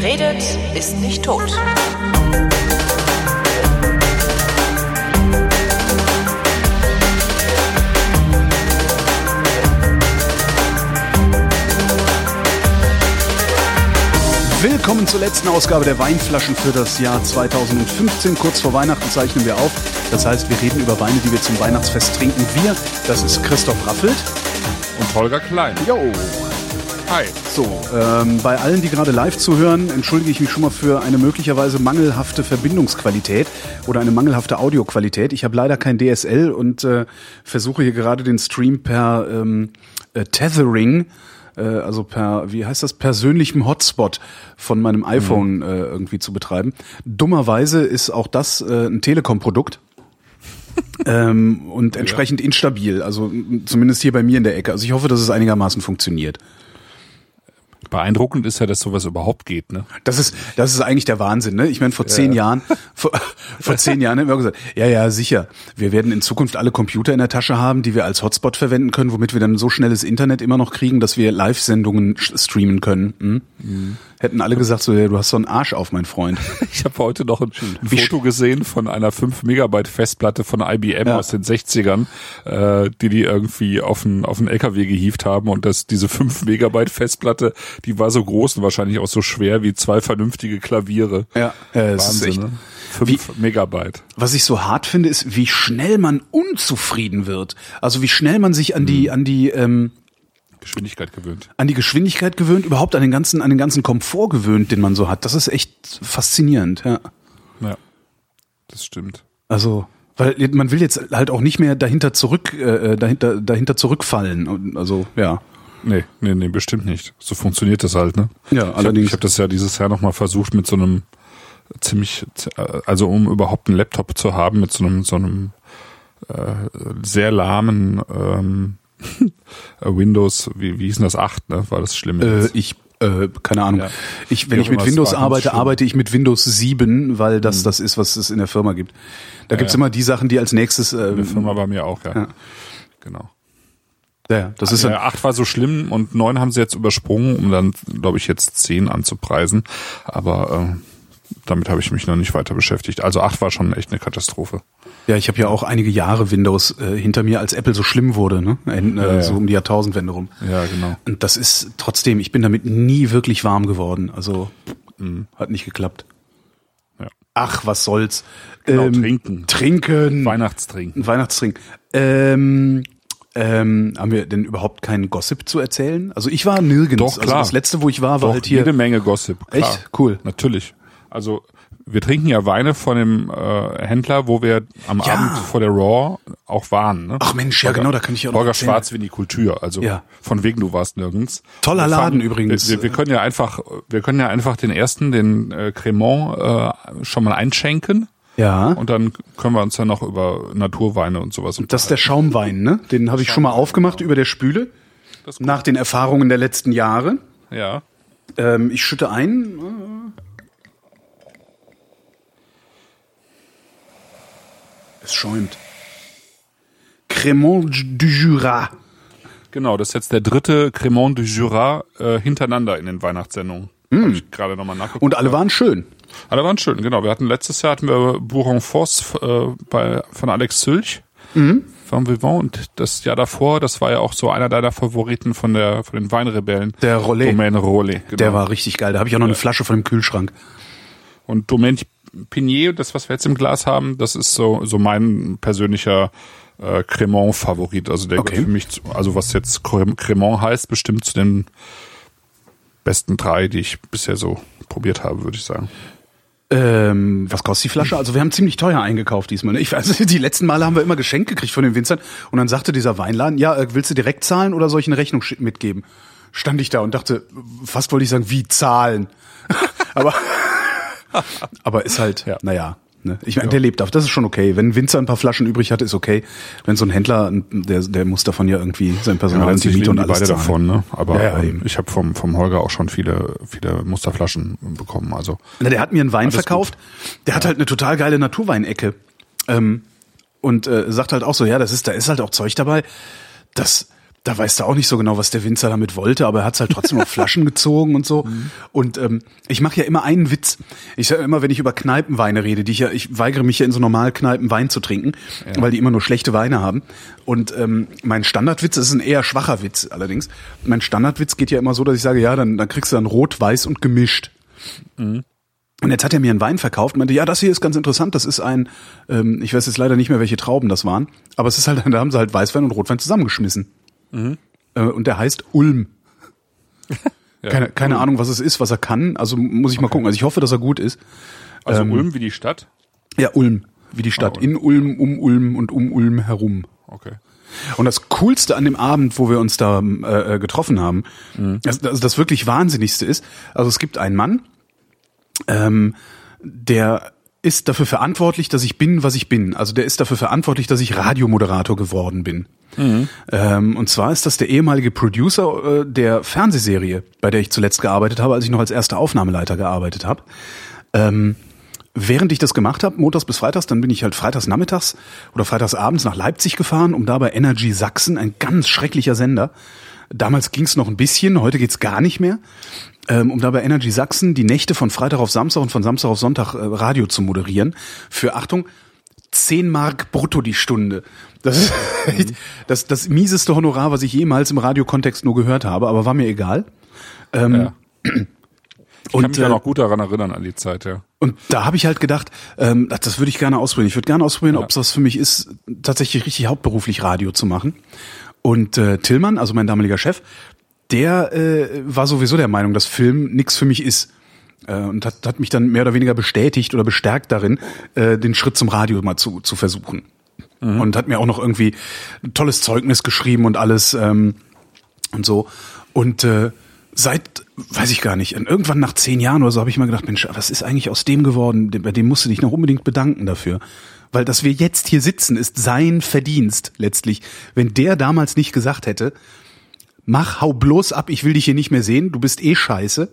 Wer redet, ist nicht tot. Willkommen zur letzten Ausgabe der Weinflaschen für das Jahr 2015. Kurz vor Weihnachten zeichnen wir auf. Das heißt, wir reden über Weine, die wir zum Weihnachtsfest trinken. Wir, das ist Christoph Raffelt. Und Holger Klein. Jo. Hi. So, ähm, bei allen, die gerade live zuhören, entschuldige ich mich schon mal für eine möglicherweise mangelhafte Verbindungsqualität oder eine mangelhafte Audioqualität. Ich habe leider kein DSL und äh, versuche hier gerade den Stream per ähm, äh, Tethering äh, also per, wie heißt das, persönlichem Hotspot von meinem iPhone mhm. äh, irgendwie zu betreiben. Dummerweise ist auch das äh, ein Telekom-Produkt. ähm, und entsprechend instabil, also zumindest hier bei mir in der Ecke. Also ich hoffe, dass es einigermaßen funktioniert. Beeindruckend ist ja, dass sowas überhaupt geht, ne? Das ist, das ist eigentlich der Wahnsinn, ne? Ich meine, vor zehn ja. Jahren, vor, vor zehn Jahren haben wir gesagt, ja, ja, sicher. Wir werden in Zukunft alle Computer in der Tasche haben, die wir als Hotspot verwenden können, womit wir dann so schnelles Internet immer noch kriegen, dass wir Live-Sendungen streamen können. Hm? Mhm hätten alle gesagt, so, ja, du hast so einen Arsch auf, mein Freund. Ich habe heute noch ein, Foto gesehen von einer 5 Megabyte Festplatte von IBM ja. aus den 60ern, äh, die die irgendwie auf einen, auf einen LKW gehievt haben und das, diese 5 Megabyte Festplatte, die war so groß und wahrscheinlich auch so schwer wie zwei vernünftige Klaviere. Ja, äh, Wahnsinn, ist echt, ne? 5 wie, Megabyte. Was ich so hart finde, ist, wie schnell man unzufrieden wird. Also wie schnell man sich an die, hm. an die, ähm, Geschwindigkeit gewöhnt. An die Geschwindigkeit gewöhnt, überhaupt an den ganzen, an den ganzen Komfort gewöhnt, den man so hat. Das ist echt faszinierend, ja. Ja, das stimmt. Also, weil man will jetzt halt auch nicht mehr dahinter zurück, äh, dahinter, dahinter zurückfallen. Also, ja. Nee, nee, nee, bestimmt nicht. So funktioniert das halt, ne? Ja, allerdings. Ich habe hab das ja dieses Jahr nochmal versucht mit so einem ziemlich, also um überhaupt einen Laptop zu haben mit so einem, so einem äh, sehr lahmen ähm, Äh, Windows, wie, wie hieß denn das 8, ne? War das schlimm? Äh, ich äh, keine Ahnung. Ja. Ich, wenn ich mit Windows arbeite, arbeite ich mit Windows 7, weil das mhm. das ist, was es in der Firma gibt. Da ja, gibt's ja. immer die Sachen, die als nächstes. Äh, in der Firma bei mir auch, ja. Genau. Ja, das ist ja, 8 war so schlimm und 9 haben sie jetzt übersprungen, um dann, glaube ich, jetzt 10 anzupreisen. Aber äh, damit habe ich mich noch nicht weiter beschäftigt. Also 8 war schon echt eine Katastrophe. Ja, ich habe ja auch einige Jahre Windows äh, hinter mir, als Apple so schlimm wurde, ne? Äh, ja, ja. So um die Jahrtausendwende rum. Ja, genau. Und das ist trotzdem, ich bin damit nie wirklich warm geworden. Also mhm. hat nicht geklappt. Ja. Ach, was soll's. Genau, ähm, trinken. Trinken. Weihnachtstrinken. Weihnachtstrinken. Ähm, ähm, haben wir denn überhaupt keinen Gossip zu erzählen? Also ich war nirgends. Doch, klar. Also das letzte, wo ich war, war Doch, halt hier. Jede Menge Gossip. Klar. Echt? Cool. Natürlich. Also wir trinken ja Weine von dem äh, Händler, wo wir am ja. Abend vor der Raw auch waren. Ne? Ach Mensch, ja genau, da kann ich auch Holger Schwarz Kultur, also ja. von wegen du warst nirgends. Toller wir Laden übrigens. Wir, wir, können ja einfach, wir können ja einfach den ersten, den äh, Cremant, äh, schon mal einschenken. Ja. Und dann können wir uns ja noch über Naturweine und sowas. Das ist der Schaumwein, ne? Den habe ich schon mal aufgemacht über der Spüle. Nach den Erfahrungen der letzten Jahre. Ja. Ähm, ich schütte ein. Es schäumt. Cremant du Jura. Genau, das ist jetzt der dritte Cremant du Jura äh, hintereinander in den Weihnachtssendungen. Mm. Ich gerade nochmal nachgeguckt. Und alle waren schön. Alle waren schön, genau. Wir hatten letztes Jahr hatten wir Bourron Foss äh, bei von Alex Zülch. Mhm. Vom Vivant und das Jahr davor, das war ja auch so einer deiner Favoriten von der von den Weinrebellen. Der Rollet. Domaine Rollet. Genau. Der war richtig geil. Da habe ich auch noch eine Flasche von dem Kühlschrank. Und Domaine Pinier, das was wir jetzt im Glas haben, das ist so so mein persönlicher äh, Cremant-Favorit. Also der okay. für mich, also was jetzt Cremant heißt, bestimmt zu den besten drei, die ich bisher so probiert habe, würde ich sagen. Ähm, was kostet die Flasche? Also wir haben ziemlich teuer eingekauft diesmal. Ne? Ich weiß, die letzten Male haben wir immer Geschenke gekriegt von den Winzern und dann sagte dieser Weinladen, ja, äh, willst du direkt zahlen oder soll ich eine Rechnung mitgeben? Stand ich da und dachte, fast wollte ich sagen, wie zahlen? Aber Aber ist halt, ja. naja. Ne? Ich meine, ja. der lebt auf, das ist schon okay. Wenn ein Winzer ein paar Flaschen übrig hat, ist okay. Wenn so ein Händler, der, der muss davon ja irgendwie sein Personal ja, und Miete und alles beide zahlen. davon, ne? Aber ja, ähm, ich habe vom, vom Holger auch schon viele, viele Musterflaschen bekommen. Also Na, der hat mir einen Wein verkauft. Gut. Der hat halt eine total geile Naturweinecke. Ähm, und äh, sagt halt auch so, ja, das ist, da ist halt auch Zeug dabei. Das da weißt du auch nicht so genau, was der Winzer damit wollte, aber er hat halt trotzdem auf Flaschen gezogen und so. Mhm. Und ähm, ich mache ja immer einen Witz. Ich sage immer, wenn ich über Kneipenweine rede, die ich ja, ich weigere mich ja in so normalen Kneipen Wein zu trinken, ja. weil die immer nur schlechte Weine haben. Und ähm, mein Standardwitz, das ist ein eher schwacher Witz allerdings. Mein Standardwitz geht ja immer so, dass ich sage, ja, dann, dann kriegst du dann rot, weiß und gemischt. Mhm. Und jetzt hat er mir einen Wein verkauft und meinte, ja, das hier ist ganz interessant, das ist ein, ähm, ich weiß jetzt leider nicht mehr, welche Trauben das waren, aber es ist halt, da haben sie halt Weißwein und Rotwein zusammengeschmissen. Mhm. Und der heißt Ulm. ja, keine keine Ulm. Ahnung, was es ist, was er kann. Also muss ich mal gucken. Also ich hoffe, dass er gut ist. Also ähm, Ulm wie die Stadt? Ja, Ulm wie die Stadt. Ah, In Ulm, um Ulm und um Ulm herum. Okay. Und das Coolste an dem Abend, wo wir uns da äh, äh getroffen haben, mhm. also das, das wirklich Wahnsinnigste ist, also es gibt einen Mann, ähm, der ist dafür verantwortlich, dass ich bin, was ich bin. Also der ist dafür verantwortlich, dass ich Radiomoderator geworden bin. Mhm. Ähm, und zwar ist das der ehemalige Producer äh, der Fernsehserie, bei der ich zuletzt gearbeitet habe, als ich noch als erster Aufnahmeleiter gearbeitet habe. Ähm, während ich das gemacht habe, montags bis freitags, dann bin ich halt freitags nachmittags oder freitags abends nach Leipzig gefahren, um da bei Energy Sachsen, ein ganz schrecklicher Sender. Damals ging es noch ein bisschen, heute geht's gar nicht mehr. Ähm, um da bei Energy Sachsen die Nächte von Freitag auf Samstag und von Samstag auf Sonntag äh, Radio zu moderieren. Für Achtung, 10 Mark brutto die Stunde. Das ist mhm. das, das mieseste Honorar, was ich jemals im Radiokontext nur gehört habe, aber war mir egal. Ähm, ja. Ich und, kann mich ja äh, noch gut daran erinnern an die Zeit, ja. Und da habe ich halt gedacht, ähm, das, das würde ich gerne ausprobieren. Ich würde gerne ausprobieren, ja. ob es was für mich ist, tatsächlich richtig hauptberuflich Radio zu machen. Und äh, Tillmann, also mein damaliger Chef, der äh, war sowieso der Meinung, dass Film nix für mich ist äh, und hat, hat mich dann mehr oder weniger bestätigt oder bestärkt darin, äh, den Schritt zum Radio mal zu, zu versuchen. Mhm. Und hat mir auch noch irgendwie ein tolles Zeugnis geschrieben und alles ähm, und so. Und äh, seit, weiß ich gar nicht, irgendwann nach zehn Jahren oder so habe ich mal gedacht, Mensch, was ist eigentlich aus dem geworden? Bei dem musst du dich noch unbedingt bedanken dafür. Weil dass wir jetzt hier sitzen, ist sein Verdienst letztlich. Wenn der damals nicht gesagt hätte, mach, hau bloß ab, ich will dich hier nicht mehr sehen, du bist eh scheiße,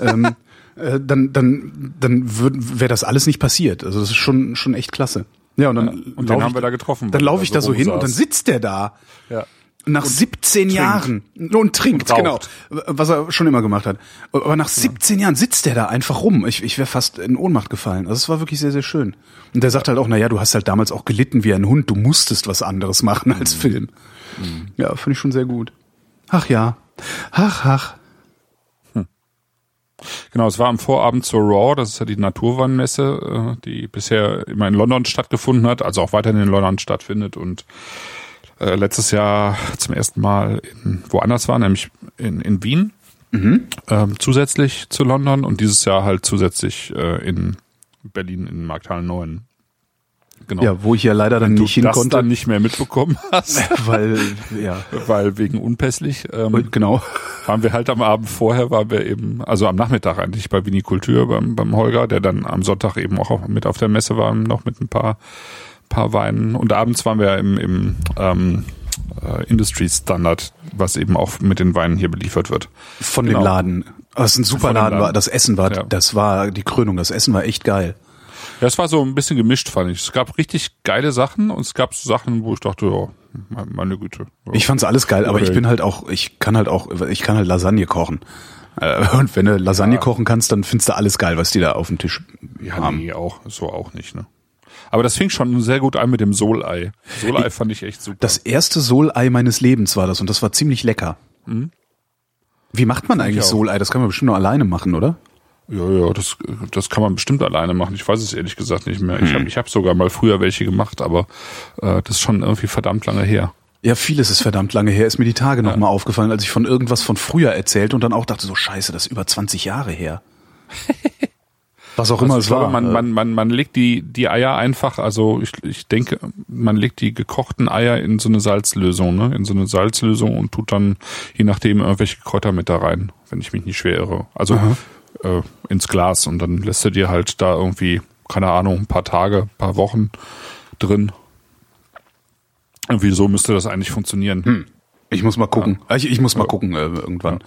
ähm, äh, dann, dann, dann wäre das alles nicht passiert. Also das ist schon, schon echt klasse. Ja, und dann ja, und den haben wir da getroffen. Dann laufe ich da so hin saß. und dann sitzt der da. Ja. Nach und 17 trinkt. Jahren und trinkt, und genau, was er schon immer gemacht hat. Aber nach 17 ja. Jahren sitzt der da einfach rum. Ich, ich wäre fast in Ohnmacht gefallen. Also es war wirklich sehr, sehr schön. Und der sagt halt auch, na ja, du hast halt damals auch gelitten wie ein Hund. Du musstest was anderes machen als mhm. Film. Mhm. Ja, finde ich schon sehr gut. Ach ja. Ach, ach. Hm. Genau, es war am Vorabend zur Raw, das ist ja die Naturwannmesse, äh, die bisher immer in London stattgefunden hat, also auch weiterhin in London stattfindet und äh, letztes Jahr zum ersten Mal in, woanders war, nämlich in, in Wien, mhm. ähm, zusätzlich zu London und dieses Jahr halt zusätzlich äh, in Berlin in Markthallen 9. Genau. Ja, wo ich ja leider dann nicht hin konnte. Du das dann nicht mehr mitbekommen hast. weil, ja. Weil wegen unpässlich. Ähm, genau. Waren wir halt am Abend vorher, waren wir eben, also am Nachmittag eigentlich bei Vinikultur beim, beim Holger, der dann am Sonntag eben auch mit auf der Messe war, noch mit ein paar, paar Weinen. Und abends waren wir im, im ähm, äh, Industry Standard, was eben auch mit den Weinen hier beliefert wird. Von genau. dem Laden. Das ist ein super Laden, war, das Essen war, ja. das war die Krönung, das Essen war echt geil. Ja, es war so ein bisschen gemischt, fand ich. Es gab richtig geile Sachen und es gab so Sachen, wo ich dachte, ja, meine Güte. Ja. Ich fand's alles geil, okay. aber ich bin halt auch, ich kann halt auch, ich kann halt Lasagne kochen. Äh, und wenn du Lasagne ja. kochen kannst, dann findest du alles geil, was die da auf dem Tisch ja, haben. Nee, auch, so auch nicht, ne? Aber das fing schon sehr gut an mit dem Solei. Solei fand ich echt super. Das erste Solei meines Lebens war das und das war ziemlich lecker. Mhm. Wie macht man eigentlich Solei? Das kann man bestimmt nur alleine machen, oder? Ja, ja, das, das kann man bestimmt alleine machen. Ich weiß es ehrlich gesagt nicht mehr. Ich habe hm. ich hab sogar mal früher welche gemacht, aber äh, das ist schon irgendwie verdammt lange her. Ja, vieles ist verdammt lange her. Ist mir die Tage ja. nochmal aufgefallen, als ich von irgendwas von früher erzählt und dann auch dachte, so scheiße, das ist über 20 Jahre her. Was auch also immer es war. Man, man, man, man legt die, die Eier einfach, also ich, ich denke, man legt die gekochten Eier in so eine Salzlösung, ne? In so eine Salzlösung und tut dann, je nachdem, irgendwelche Kräuter mit da rein, wenn ich mich nicht schwer irre. Also Aha äh, ins Glas und dann lässt du dir halt da irgendwie, keine Ahnung, ein paar Tage, ein paar Wochen drin. Irgendwie so müsste das eigentlich funktionieren. Hm. Ich muss mal gucken. Ja. Ich, ich, muss mal gucken äh, irgendwann.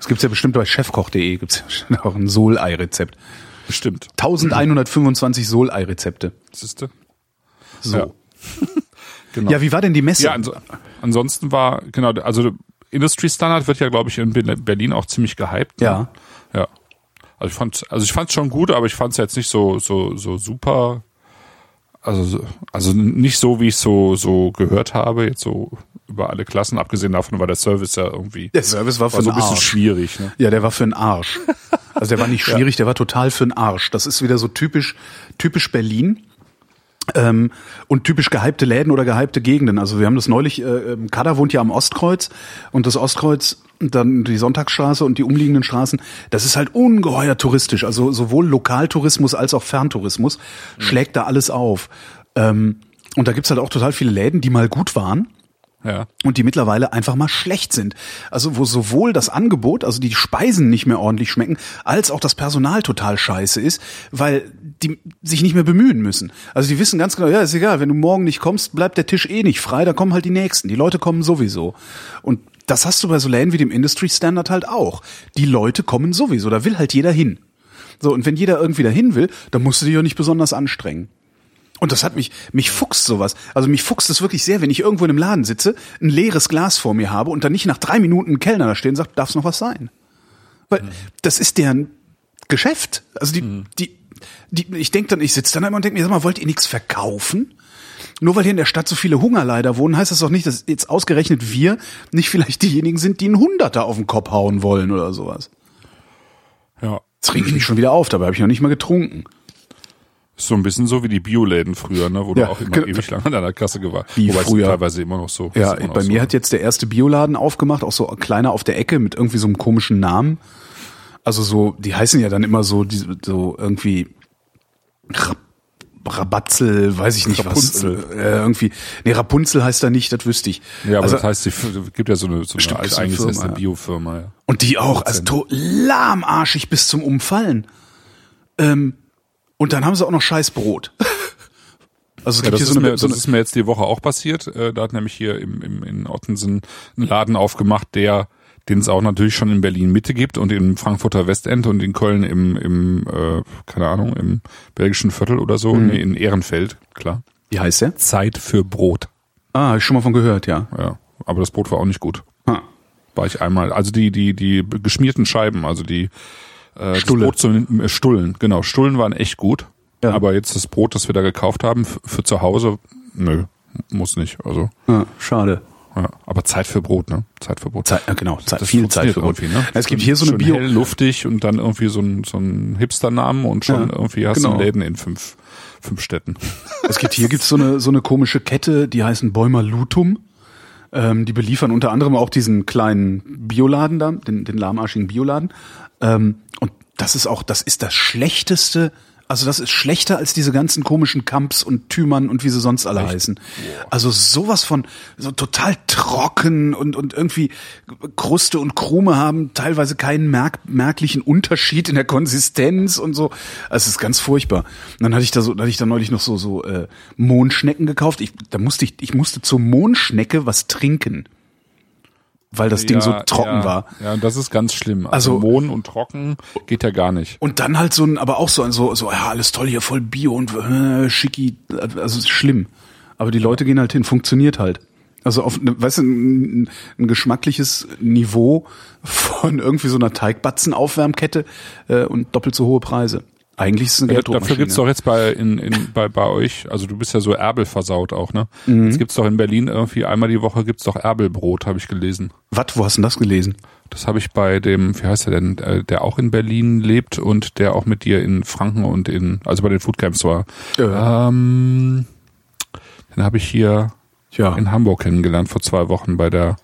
Es gibt ja bestimmt bei chefkoch.de gibt's ja auch ein Solei-Rezept. Bestimmt. 1125 Solei-Rezepte. Siehste? So. Ja. genau. Ja, wie war denn die Messe? Ja, also, ansonsten war, genau, also Industry Standard wird ja, glaube ich, in Berlin auch ziemlich gehypt. Ne? Ja. Ja. Also ich fand, also ich fand's schon gut, aber ich fand's jetzt nicht so, so, so super. Also, also nicht so, wie ich so, so gehört habe, jetzt so über alle Klassen, abgesehen davon war der Service ja irgendwie. Der Service war für war so ein bisschen Arsch. schwierig, ne? Ja, der war für den Arsch. Also der war nicht schwierig, der war total für den Arsch. Das ist wieder so typisch, typisch Berlin. Ähm, und typisch gehypte Läden oder gehypte Gegenden. Also wir haben das neulich, äh, ähm, Kader wohnt ja am Ostkreuz und das Ostkreuz, dann die Sonntagsstraße und die umliegenden Straßen, das ist halt ungeheuer touristisch. Also sowohl Lokaltourismus als auch Ferntourismus schlägt da alles auf. Ähm, und da gibt's halt auch total viele Läden, die mal gut waren Ja. und die mittlerweile einfach mal schlecht sind. Also wo sowohl das Angebot, also die Speisen nicht mehr ordentlich schmecken, als auch das Personal total scheiße ist, weil die sich nicht mehr bemühen müssen. Also die wissen ganz genau, ja, ist egal, wenn du morgen nicht kommst, bleibt der Tisch eh nicht frei, da kommen halt die nächsten. Die Leute kommen sowieso. Und das hast du bei so Läden wie dem Industry Standard halt auch. Die Leute kommen sowieso, da will halt jeder hin. So, und wenn jeder irgendwie dahin will, dann musst du dich ja nicht besonders anstrengen. Und das hat mich, mich fuchst sowas. Also mich fuchst es wirklich sehr, wenn ich irgendwo in einem Laden sitze, ein leeres Glas vor mir habe und dann nicht nach drei Minuten ein Kellner da steht und sagt, darf's noch was sein? Weil das ist deren Geschäft. Also die, die, die, ich denke dann, ich sitze dann immer und denke mir, sag mal, wollt ihr nichts verkaufen? Nur weil hier in der Stadt so viele Hungerleider wohnen, heißt das doch nicht, dass jetzt ausgerechnet wir nicht vielleicht diejenigen sind, die einen Hunderter auf den Kopf hauen wollen oder sowas. Ja. Jetzt reg ich mich schon wieder auf, dabei habe ich noch nicht mal getrunken. Ist so ein bisschen so wie die Bioläden früher, ne, wo Ja, du auch immer genau. ewig lang an deiner Kasse gewartet Wie Wobei früher. teilweise immer noch so. Ja, bei so. mir hat jetzt der erste Bioladen aufgemacht, auch so kleiner auf der Ecke mit irgendwie so einem komischen Namen. Also so, die heißen ja dann immer so, die, so irgendwie Rab Rabatzel, weiß ich nicht Rapunzel. was. Äh, irgendwie, nee, Rapunzel heißt da nicht, das wüsste ich. Ja, aber also, das heißt, es gibt ja so eine, so eine eine eingesetzte ja. Biofirma, ja. und die auch, also lahmarschig bis zum Umfallen. Ähm, und dann haben sie auch noch scheiß Brot. Also es Ja, gibt das, hier ist so eine, mir, so das eine ist mir jetzt die Woche auch passiert. Äh, Da hat nämlich hier im, im, in Ottensen einen Laden aufgemacht, der den es auch natürlich schon in Berlin Mitte gibt und im Frankfurter Westend und in Köln im, im äh, keine Ahnung, im belgischen Viertel oder so, Mhm. nee, in Ehrenfeld, klar. wie heißt der? Zeit für Brot. Ah, hab ich schon mal von gehört, ja. Ja, aber das Brot war auch nicht gut. Ah. War ich einmal. Also die die die geschmierten Scheiben, also die äh, Stulle. Brot zum, äh, Stullen, genau. Stullen waren echt gut. Ja. Aber jetzt das Brot, das wir da gekauft haben für zu Hause, nö, muss nicht. Also Ah, schade. ja. aber Zeit für Brot, ne? Zeit für Brot. Zeit, ja, genau, Zeit, viel Zeit für Brot. ne? Es gibt hier so eine Bio, hell, luftig und dann irgendwie so ein so ein Hipster-Namen und schon Ja, irgendwie hast genau. du Läden in fünf fünf Städten. Es gibt hier gibt's so eine so eine komische Kette, die heißen Bäumer Lutum. Ähm, die beliefern unter anderem auch diesen kleinen Bioladen da, den, den lahmarschigen Bioladen. Ähm, und das ist auch, das ist das schlechteste. Also das ist schlechter als diese ganzen komischen Kamps und Thümern und wie sie sonst alle heißen. Also sowas von so total trocken und und irgendwie Kruste und Krume haben teilweise keinen merk merklichen Unterschied in der Konsistenz und so. Also es ist ganz furchtbar. Und dann hatte ich da so, hatte ich da neulich noch so so äh, Mohnschnecken gekauft. Ich, da musste ich, ich musste zur Mohnschnecke was trinken, weil das Ding so trocken ja, war. Ja, das ist ganz schlimm. Also, Also- Mohn und trocken geht ja gar nicht. Und dann halt so ein, aber auch so ein, so, so, ja, alles toll hier, voll Bio und äh, schicki, also schlimm. Aber die Leute gehen halt hin, funktioniert halt. Also auf, ne, weißt du, ein, ein geschmackliches Niveau von irgendwie so einer Teigbatzen-Aufwärmkette äh, und doppelt so hohe Preise. Eigentlich ist es eine Ja, dafür gibt's doch jetzt bei, in, in, bei, bei euch, also du bist ja so Erbel versaut auch, ne? Mhm. Jetzt gibt's doch in Berlin irgendwie einmal die Woche gibt's doch Erbelbrot, habe ich gelesen. Was, wo hast du denn das gelesen? Das habe ich bei dem, wie heißt er denn, äh, der auch in Berlin lebt und der auch mit dir in Franken und in, also bei den Foodcamps war. Ja. Ähm, den habe ich hier Ja. in Hamburg kennengelernt vor zwei Wochen bei der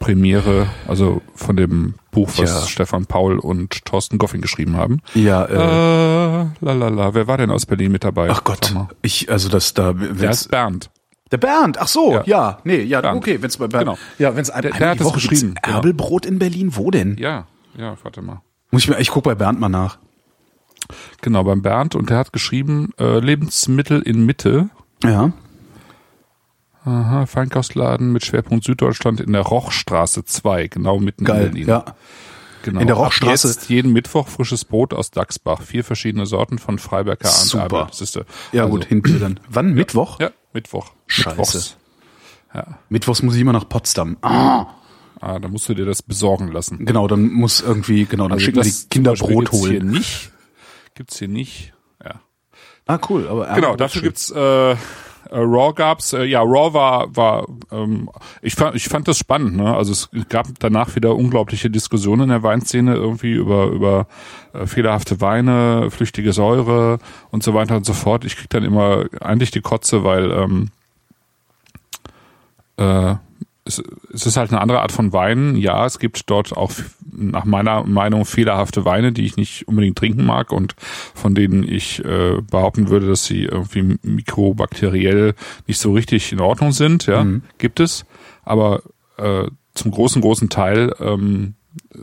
Premiere, also von dem Buch, was Ja. Stefan Paul und Thorsten Goffin geschrieben haben. Ja, äh, Äh, lalala. Wer war denn aus Berlin mit dabei? ach Gott, ich, also das da, Der ist Bernd. der Bernd, ach so, ja, Ja. nee, ja, Bernd. okay, wenn's bei Bernd, Genau. ja, wenn's ein, Der- einmal der hat die Woche geschrieben, genau. Erbelbrot in Berlin, wo denn? Ja, ja, warte mal. Muss ich mir, ich guck bei Bernd mal nach. Genau, beim Bernd und der hat geschrieben, äh, Lebensmittel in Mitte. Ja. Aha, Feinkostladen mit Schwerpunkt Süddeutschland in der Rochstraße 2, genau mitten Geil, in Berlin. ja. Genau. In der Ab Rochstraße- Jetzt jeden Mittwoch frisches Brot aus Dachsbach. Vier verschiedene Sorten von Freiberger und Super. Ist, äh, Ja also, gut, hinten dann. Wann? Mittwoch? Ja, Mittwoch. Scheiße. Mittwochs. Ja. Mittwochs muss ich immer nach Potsdam. Ah. Ah, dann musst du dir das besorgen lassen. Genau, dann muss irgendwie, genau, dann also schicken die Kinder Brot holen. Hier nicht, gibt's hier nicht. Ja. Ah, cool. Aber genau, dafür gibt's äh, äh, Raw gab's, äh, ja, Raw war, war, ähm, ich fand, ich fand das spannend, ne? Also es gab danach wieder unglaubliche Diskussionen in der Weinszene irgendwie über, über äh, fehlerhafte Weine, flüchtige Säure und so weiter und so fort. Ich krieg dann immer eigentlich die Kotze, weil ähm, äh, es, es ist halt eine andere Art von Wein. Ja, es gibt dort auch nach meiner Meinung fehlerhafte Weine, die ich nicht unbedingt trinken mag und von denen ich äh, behaupten würde, dass sie irgendwie mikrobakteriell nicht so richtig in Ordnung sind. Ja, mhm. gibt es. Aber äh, zum großen, großen Teil ähm,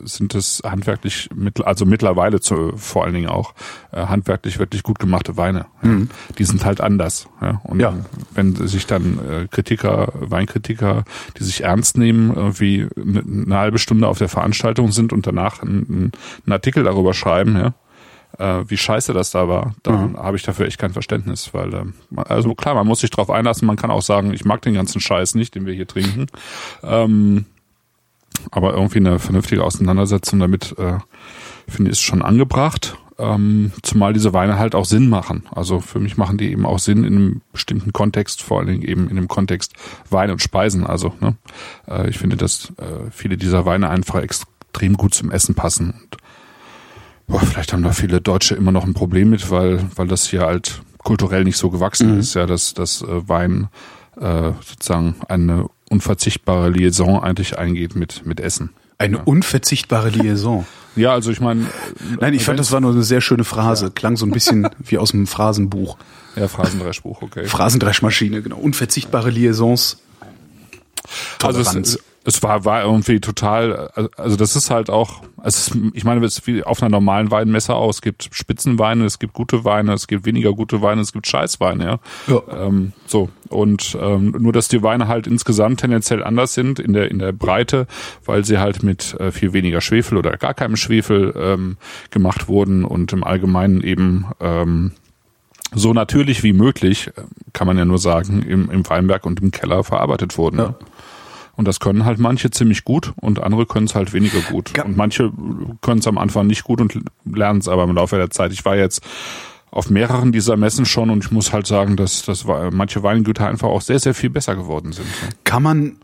sind es handwerklich, also mittlerweile zu, vor allen Dingen auch äh, handwerklich wirklich gut gemachte Weine. Mhm. Die sind halt anders. Ja? Und ja. wenn sich dann äh, Kritiker, Weinkritiker, die sich ernst nehmen, irgendwie eine, eine halbe Stunde auf der Veranstaltung sind und danach einen, einen Artikel darüber schreiben, ja, äh, wie scheiße das da war, dann mhm. habe ich dafür echt kein Verständnis, weil äh, also klar, man muss sich drauf einlassen, man kann auch sagen, ich mag den ganzen Scheiß nicht, den wir hier trinken. Ähm, aber irgendwie eine vernünftige Auseinandersetzung damit, äh, finde ich, ist schon angebracht. Ähm, zumal diese Weine halt auch Sinn machen. Also für mich machen die eben auch Sinn in einem bestimmten Kontext, vor allen Dingen eben in dem Kontext Wein und Speisen. Also ne, äh, ich finde, dass äh, viele dieser Weine einfach extrem gut zum Essen passen. Und boah, vielleicht haben da viele Deutsche immer noch ein Problem mit, weil weil das hier halt kulturell nicht so gewachsen mhm. ist, ja, dass das äh, Wein äh, sozusagen eine unverzichtbare Liaison eigentlich eingeht mit, mit Essen. Eine ja. unverzichtbare Liaison. Ja, also ich meine. Nein, ich fand, das war nur eine sehr schöne Phrase. Ja. Klang so ein bisschen wie aus einem Phrasenbuch. Ja, Phrasendreschbuch, okay. Phrasendreschmaschine, genau. Unverzichtbare Liaisons. Toleranz. Also es, es war, war irgendwie total, also das ist halt auch, also ich meine, es ist wie auf einer normalen Weinmesse aus. Es gibt Spitzenweine, es gibt gute Weine, es gibt weniger gute Weine, es gibt Scheißweine, ja. ja. Ähm, so. Und ähm, nur, dass die Weine halt insgesamt tendenziell anders sind in der, in der Breite, weil sie halt mit äh, viel weniger Schwefel oder gar keinem Schwefel ähm, gemacht wurden und im Allgemeinen eben ähm, so natürlich wie möglich, äh, kann man ja nur sagen, im, im Weinberg und im Keller verarbeitet wurden. Ja. Und das können halt manche ziemlich gut und andere können es halt weniger gut. Und manche können es am Anfang nicht gut und lernen es aber im Laufe der Zeit. Ich war jetzt auf mehreren dieser Messen schon und ich muss halt sagen, dass, dass manche Weingüter einfach auch sehr, sehr viel besser geworden sind. Kann man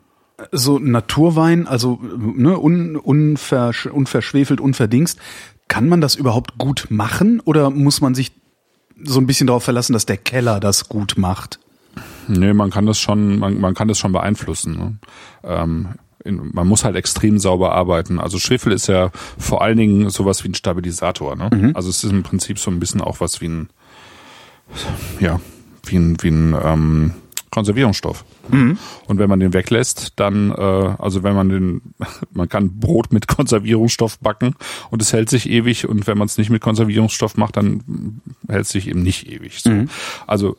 so Naturwein, also ne, un, unversch, unverschwefelt, unverdingst, kann man das überhaupt gut machen oder muss man sich so ein bisschen darauf verlassen, dass der Keller das gut macht? Nee, man kann das schon, man, man kann das schon beeinflussen. Ne? Ähm, in, man muss halt extrem sauber arbeiten. Also Schwefel ist ja vor allen Dingen sowas wie ein Stabilisator. Ne? Mhm. Also es ist im Prinzip so ein bisschen auch was wie ein, ja, wie ein, wie ein ähm, Konservierungsstoff. Mhm. Und wenn man den weglässt, dann, äh, also wenn man den, man kann Brot mit Konservierungsstoff backen und es hält sich ewig und wenn man es nicht mit Konservierungsstoff macht, dann hält es sich eben nicht ewig. So. Mhm. Also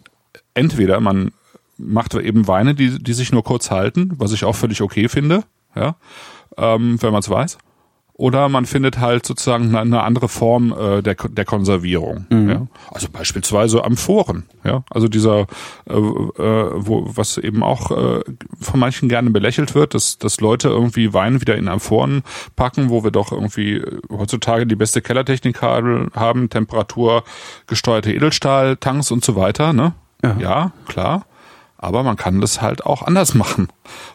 entweder man macht eben Weine, die, die sich nur kurz halten, was ich auch völlig okay finde, ja, ähm, wenn man es weiß. Oder man findet halt sozusagen eine, andere Form äh, der, der Konservierung. Mhm. Ja? Also beispielsweise Amphoren. Ja? Also dieser, äh, äh, wo, was eben auch äh, von manchen gerne belächelt wird, dass, dass Leute irgendwie Wein wieder in Amphoren packen, wo wir doch irgendwie heutzutage die beste Kellertechnik haben, Temperatur gesteuerte Edelstahltanks und so weiter. Ne? Ja, ja klar. Aber man kann das halt auch anders machen.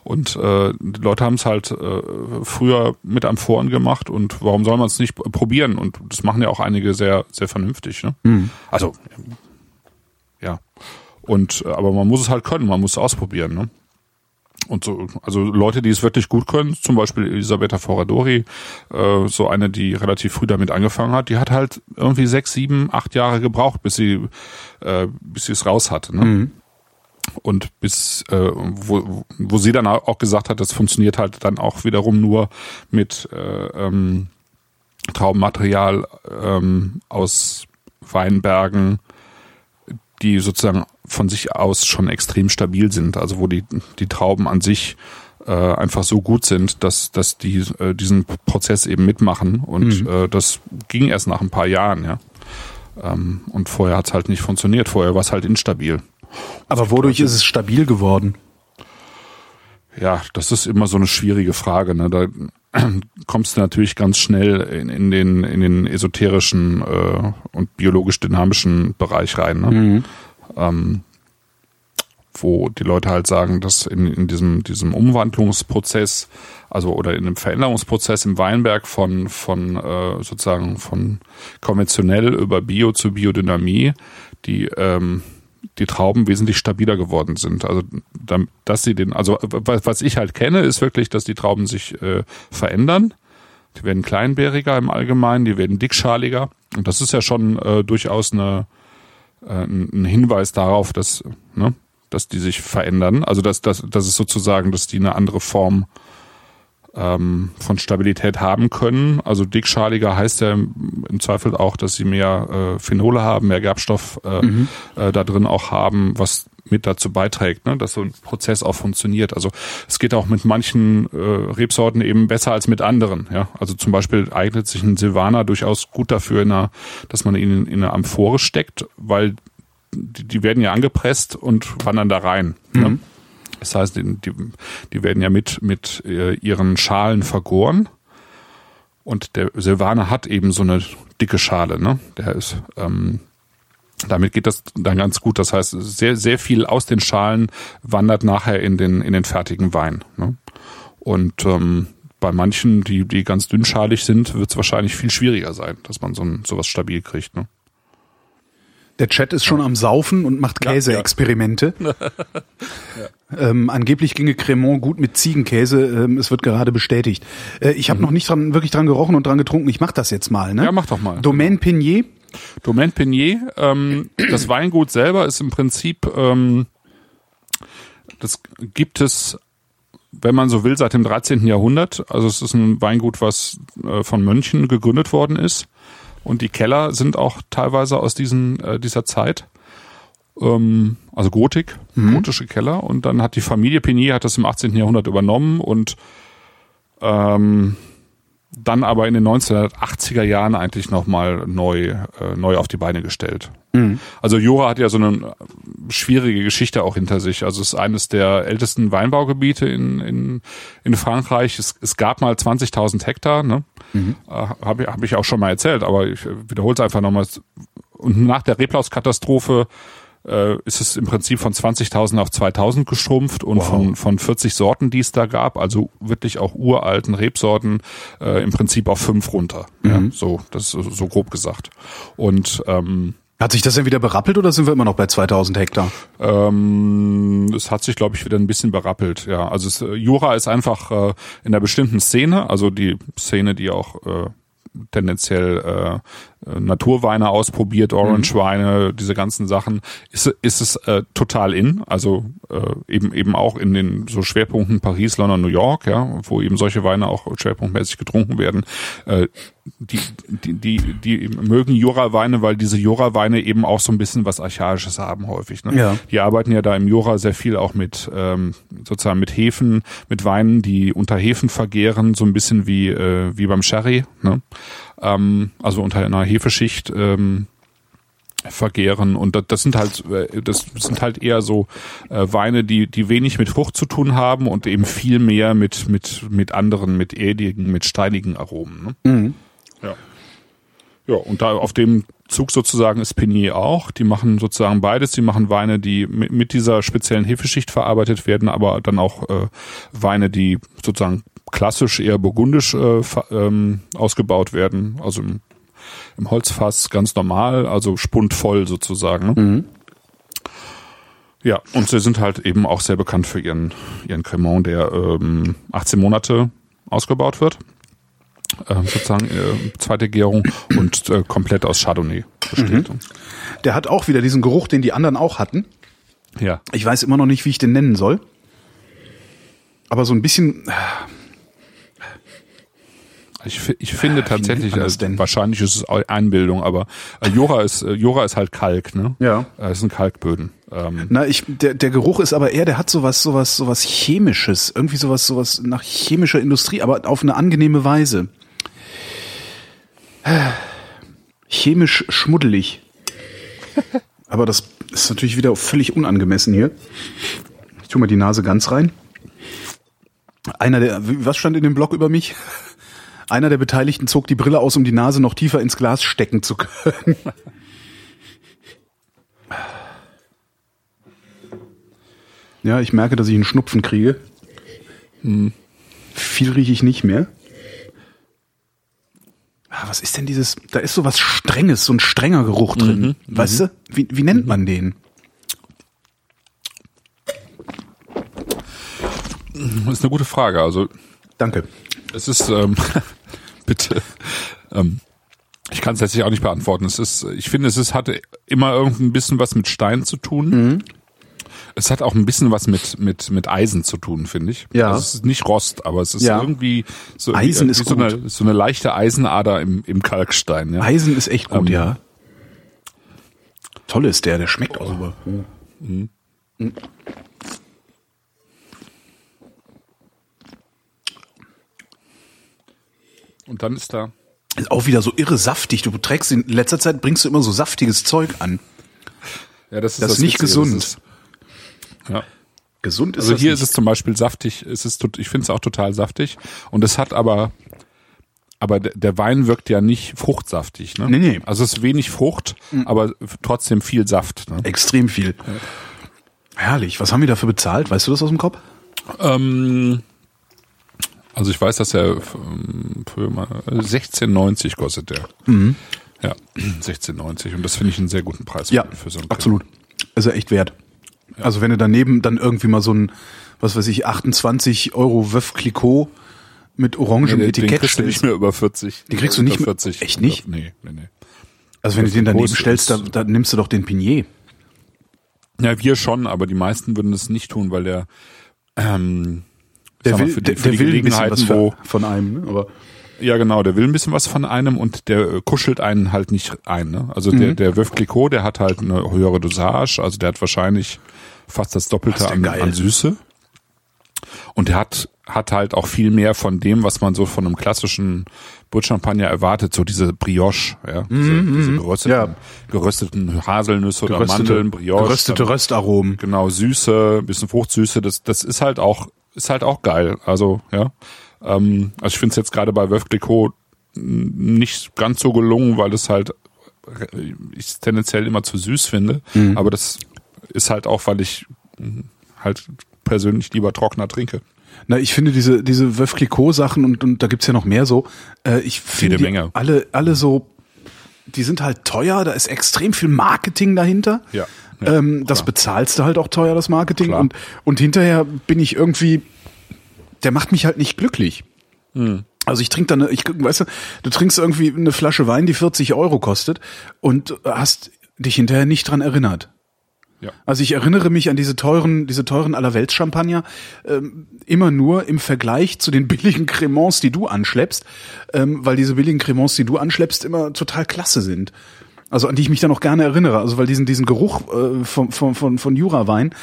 Und äh, die Leute haben es halt äh, früher mit Amphoren gemacht und warum soll man es nicht probieren? Und das machen ja auch einige sehr, sehr vernünftig. Ne? Mhm. Also, ja. Und äh, aber man muss es halt können, man muss es ausprobieren. Ne? Und so, also Leute, die es wirklich gut können, zum Beispiel Elisabetta Foradori, äh, so eine, die relativ früh damit angefangen hat, die hat halt irgendwie sechs, sieben, acht Jahre gebraucht, bis sie, äh, bis sie es raus hatte. Ne? Mhm und bis äh, wo, wo sie dann auch gesagt hat, das funktioniert halt dann auch wiederum nur mit äh, ähm, Traubenmaterial ähm, aus Weinbergen, die sozusagen von sich aus schon extrem stabil sind, also wo die die Trauben an sich äh, einfach so gut sind, dass dass die äh, diesen Prozess eben mitmachen und mhm. äh, das ging erst nach ein paar Jahren, ja. Ähm, und vorher hat's halt nicht funktioniert, vorher war es halt instabil. Aber wodurch ist es stabil geworden? Ja, das ist immer so eine schwierige Frage. Ne? Da kommst du natürlich ganz schnell in, in den in den esoterischen äh, und biologisch dynamischen Bereich rein. Ne? Mhm. Ähm, wo die Leute halt sagen, dass in, in diesem, diesem Umwandlungsprozess, also oder in dem Veränderungsprozess im Weinberg von, von äh, sozusagen von konventionell über Bio zu Biodynamie, die ähm, die Trauben wesentlich stabiler geworden sind. Also dass sie den, also was ich halt kenne, ist wirklich, dass die Trauben sich äh, verändern. Die werden kleinbäriger im Allgemeinen, die werden dickschaliger. Und das ist ja schon äh, durchaus eine, äh, ein Hinweis darauf, dass, ne, dass die sich verändern. Also dass, dass, dass es sozusagen, dass die eine andere Form ähm, von Stabilität haben können. Also dickschaliger heißt ja im, im Zweifel auch, dass sie mehr äh, Phenole haben, mehr Gerbstoff äh, mhm. äh, da drin auch haben, was mit dazu beiträgt, ne, dass so ein Prozess auch funktioniert. Also es geht auch mit manchen äh, Rebsorten eben besser als mit anderen. Ja, also zum Beispiel eignet sich ein Silvaner durchaus gut dafür, in einer, dass man ihn in eine Amphore steckt, weil die, die werden ja angepresst und wandern da rein. Ne? Mhm. Ne? Das heißt, die, die werden ja mit, mit äh, ihren Schalen vergoren. Und der Silvaner hat eben so eine dicke Schale, ne? Der ist, ähm, damit geht das dann ganz gut. Das heißt, sehr, sehr viel aus den Schalen wandert nachher in den, in den fertigen Wein. Ne? Und ähm, bei manchen, die, die ganz dünnschalig sind, wird es wahrscheinlich viel schwieriger sein, dass man so ein, sowas stabil kriegt. Ne? Der Chat ist schon am Saufen und macht Käseexperimente. Ja, ja. ähm, angeblich ginge Cremant gut mit Ziegenkäse. Ähm, es wird gerade bestätigt. Äh, ich habe mhm. noch nicht dran, wirklich dran gerochen und dran getrunken. Ich mach das jetzt mal. Ne? Ja, mach doch mal. Domaine Pinier. Domaine Pinier. Ähm, das Weingut selber ist im Prinzip, ähm, das gibt es wenn man so will, seit dem 13. Jahrhundert. Also es ist ein Weingut, was äh, von Mönchen gegründet worden ist. Und die Keller sind auch teilweise aus diesen, äh, dieser Zeit. Ähm, also Gotik, mhm. gotische Keller. Und dann hat die Familie Penier hat das im 18. Jahrhundert übernommen und ähm, dann aber in den 1980er Jahren eigentlich nochmal neu, äh, neu auf die Beine gestellt. Mhm. Also Jura hat ja so eine schwierige Geschichte auch hinter sich. Also es ist eines der ältesten Weinbaugebiete in, in, in Frankreich. Es, es gab mal 20.000 Hektar, ne? Mhm. Äh, Habe hab ich auch schon mal erzählt, aber ich wiederhole es einfach nochmal. Und nach der Reblauskatastrophe äh, ist es im Prinzip von 20.000 auf 2.000 geschrumpft und wow. von, von 40 Sorten, die es da gab, also wirklich auch uralten Rebsorten, äh, im Prinzip auf fünf runter. Mhm. Ja, so, das ist so grob gesagt. Und ähm, hat sich das denn wieder berappelt oder sind wir immer noch bei 2000 Hektar? Ähm, es hat sich, glaube ich, wieder ein bisschen berappelt. Ja, also es, äh, Jura ist einfach äh, in einer bestimmten Szene, also die Szene, die auch äh, tendenziell äh, Naturweine ausprobiert, Orange-Weine, mhm. diese ganzen Sachen, ist, ist es äh, total in. Also äh, eben eben auch in den so Schwerpunkten Paris, London, New York, ja, wo eben solche Weine auch schwerpunktmäßig getrunken werden. Äh, die, die, die, die mögen Jura-Weine, weil diese Jura-Weine eben auch so ein bisschen was Archaisches haben häufig. Ne? Ja. Die arbeiten ja da im Jura sehr viel auch mit ähm, sozusagen mit Hefen, mit Weinen, die unter Hefen vergehren, so ein bisschen wie äh, wie beim Sherry. Ne? Ähm, also unter einer Hefeschicht ähm, vergehren und das, das sind halt äh, das sind halt eher so äh, Weine, die die wenig mit Frucht zu tun haben und eben viel mehr mit mit mit anderen mit erdigen, mit steinigen Aromen. Ne? Mhm. Ja. Ja, und da auf dem Zug sozusagen ist Penier auch. Die machen sozusagen beides. Die machen Weine, die mit, mit dieser speziellen Hefeschicht verarbeitet werden, aber dann auch äh, Weine, die sozusagen klassisch eher burgundisch äh, ähm, ausgebaut werden, also im, im, Holzfass ganz normal, also spundvoll sozusagen. Mhm. Ja, und sie sind halt eben auch sehr bekannt für ihren, ihren Cremant, der ähm, 18 Monate ausgebaut wird. Äh, sozusagen äh, zweite Gärung und äh, komplett aus Chardonnay besteht. Mhm. Der hat auch wieder diesen Geruch, den die anderen auch hatten. Ja. Ich weiß immer noch nicht, wie ich den nennen soll. Aber so ein bisschen, ich, ich finde tatsächlich, also, wahrscheinlich ist es Einbildung, aber äh, Jura ist äh, Jura ist halt Kalk, ne? Ja. Äh, es sind Kalkböden. Ähm. Na, ich der der Geruch ist aber eher, der hat sowas sowas sowas chemisches, irgendwie sowas sowas nach chemischer Industrie, aber auf eine angenehme Weise. Chemisch schmuddelig. aber das ist natürlich wieder völlig unangemessen hier. Ich tue mal die Nase ganz rein. Einer der, was stand in dem Blog über mich? Einer der Beteiligten zog die Brille aus, um die Nase noch tiefer ins Glas stecken zu können. Ja, ich merke, dass ich einen Schnupfen kriege. Hm. Viel rieche ich nicht mehr. Ah, was ist denn dieses? Da ist so was Strenges, so ein strenger Geruch drin. Mhm, weißt mhm. du? Wie, wie nennt man den? Das ist eine gute Frage. Also danke. Es ist ähm, bitte. Ähm, ich kann es letztlich auch nicht beantworten. Es ist, ich finde, es ist hatte immer irgendein bisschen was mit Stein zu tun. Mhm. Es hat auch ein bisschen was mit mit mit Eisen zu tun, finde ich. Ja. Also es ist nicht Rost, aber es ist ja. irgendwie so, Eisen wie, ist so, gut. Eine, so eine leichte Eisenader im im Kalkstein. Ja. Eisen ist echt gut, ähm, ja. Toll ist der, der schmeckt auch super. Mhm. Mhm. Und dann ist da ist auch wieder so irre saftig. Du trägst in letzter Zeit bringst du immer so saftiges Zeug an. Ja, das ist, das das ist nicht Witzige. gesund. Das ist, ja. Gesund ist Also hier nicht. ist es zum Beispiel saftig. Es ist, ich finde es auch total saftig. Und es hat aber, aber der- Wein wirkt ja nicht fruchtsaftig. Ne? Nee, nee. Also es ist wenig Frucht, aber trotzdem viel Saft. Ne? extrem viel. Herrlich. Was haben wir dafür bezahlt? Weißt du das aus dem Kopf? Ähm, also ich weiß, dass er ähm, für mal 16,90 kostet der. Ja, 16,90 und das finde ich einen sehr guten Preis Ja, für so einen absolut. Ist er echt wert. Also wenn du daneben dann irgendwie mal so ein, was weiß ich, 28 Euro Wöf Clicquot mit orangem Nee, den, den Etikett kriegst du nicht stellst. mehr über 40. Den kriegst du nicht mehr- 40. Echt nicht? Nee, nee, nee. Also wenn du Das den daneben stellst, dann, dann nimmst du doch den Pinier. Ja, wir schon, aber die meisten würden das nicht tun, weil der ähm, Der mal, will, die, der, der will ein bisschen was wo von einem, ne? aber ja genau, der will ein bisschen was von einem und der äh, kuschelt einen halt nicht ein. Ne? Also Mhm. der der Veuve Clicquot, der hat halt eine höhere Dosage, also der hat wahrscheinlich fast das Doppelte an, an Süße und der hat hat halt auch viel mehr von dem, was man so von einem klassischen Brutchampagner erwartet, so diese Brioche, ja, diese, diese gerösteten, Mhm, Ja. gerösteten Haselnüsse oder geröstete, Mandeln, Brioche, geröstete dann- Röstaromen. Genau, Süße, bisschen Fruchtsüße, das, das ist halt auch, ist halt auch geil. Also, ja. Ähm, also ich finde es jetzt gerade bei Veuve Clicquot nicht ganz so gelungen, weil es halt äh, ich es tendenziell immer zu süß finde. Mhm. Aber das ist halt auch, weil ich m, halt persönlich lieber trockener trinke. Na, ich finde diese, diese Veuve Clicquot Sachen und, und da gibt's ja noch mehr so, äh, ich finde die Menge. alle, alle so, die sind halt teuer, da ist extrem viel Marketing dahinter. Ja, ja, ähm, das bezahlst du halt auch teuer, das Marketing. Klar. Und, und hinterher bin ich irgendwie, der macht mich halt nicht glücklich. Hm. Also ich trinke dann, ich, weißt du, du trinkst irgendwie eine Flasche Wein, die 40 Euro kostet und hast dich hinterher nicht dran erinnert. Ja. Also ich erinnere mich an diese teuren, diese teuren Allerwelts-Champagner ähm, immer nur im Vergleich zu den billigen Cremants, die du anschleppst, ähm, weil diese billigen Cremants, die du anschleppst, immer total klasse sind. Also an die ich mich dann auch gerne erinnere. Also weil diesen diesen Geruch äh, von von von, von Jurawein,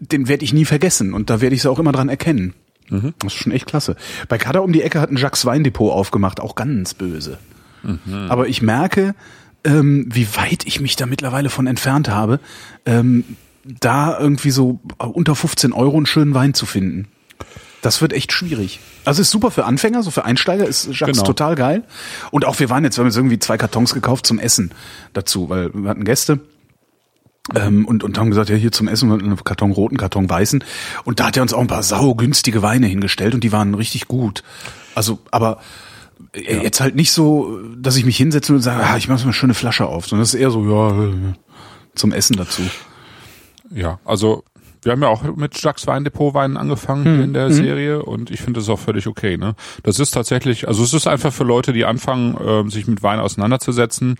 den werde ich nie vergessen und da werde ich sie auch immer dran erkennen. Das ist schon echt klasse. Bei Kada um die Ecke hat ein Jacques Weindepot aufgemacht, auch ganz böse. Aber ich merke, ähm, wie weit ich mich da mittlerweile von entfernt habe, ähm, da irgendwie so unter 15 Euro einen schönen Wein zu finden. Das wird echt schwierig. Also ist super für Anfänger, so für Einsteiger ist Jacques Genau. total geil. Und auch wir waren jetzt, wir haben jetzt irgendwie zwei Kartons gekauft zum Essen dazu, weil wir hatten Gäste. Ähm, und, und haben gesagt, ja, hier zum Essen einen Karton roten, Karton weißen. Und da hat er uns auch ein paar saugünstige Weine hingestellt und die waren richtig gut. Also, aber äh, jetzt halt nicht so, dass ich mich hinsetze und sage, ah, ich mache so eine schöne Flasche auf, sondern es ist eher so, ja, äh, zum Essen dazu. Ja, also wir haben ja auch mit Jacques Weindepot-Weinen angefangen hier in der Serie und ich finde das auch völlig okay. Ne? Das ist tatsächlich, also es ist einfach für Leute, die anfangen, ähm, sich mit Wein auseinanderzusetzen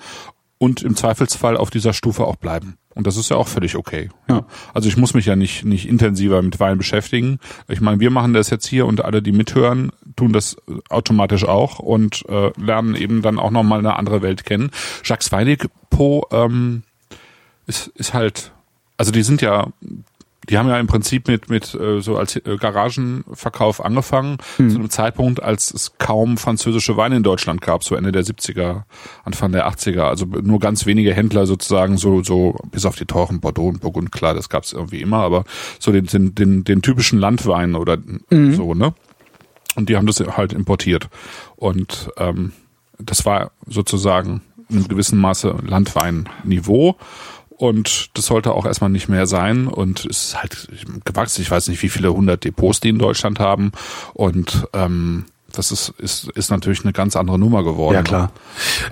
und im Zweifelsfall auf dieser Stufe auch bleiben. Und das ist ja auch völlig okay. Ja. Also ich muss mich ja nicht, nicht intensiver mit Wein beschäftigen. Ich meine, wir machen das jetzt hier und alle, die mithören, tun das automatisch auch und äh, lernen eben dann auch nochmal eine andere Welt kennen. Jacques Weindepot ähm, ist, ist halt, also die sind ja die haben ja im Prinzip mit mit äh, so als äh, Garagenverkauf angefangen mhm. zu einem Zeitpunkt, als es kaum französische Weine in Deutschland gab, so Ende der 70er, Anfang der 80er. Also nur ganz wenige Händler sozusagen so so bis auf die teuren Bordeaux und Burgund klar, das gab es irgendwie immer, aber so den den den, den typischen Landwein oder mhm. so ne. Und die haben das halt importiert und ähm, das war sozusagen in einem gewissen Maße Landweinniveau und das sollte auch erstmal nicht mehr sein und es ist halt gewachsen. Ich weiß nicht, wie viele hundert Depots die in Deutschland haben und ähm, das ist, ist, ist natürlich eine ganz andere Nummer geworden. Ja, klar.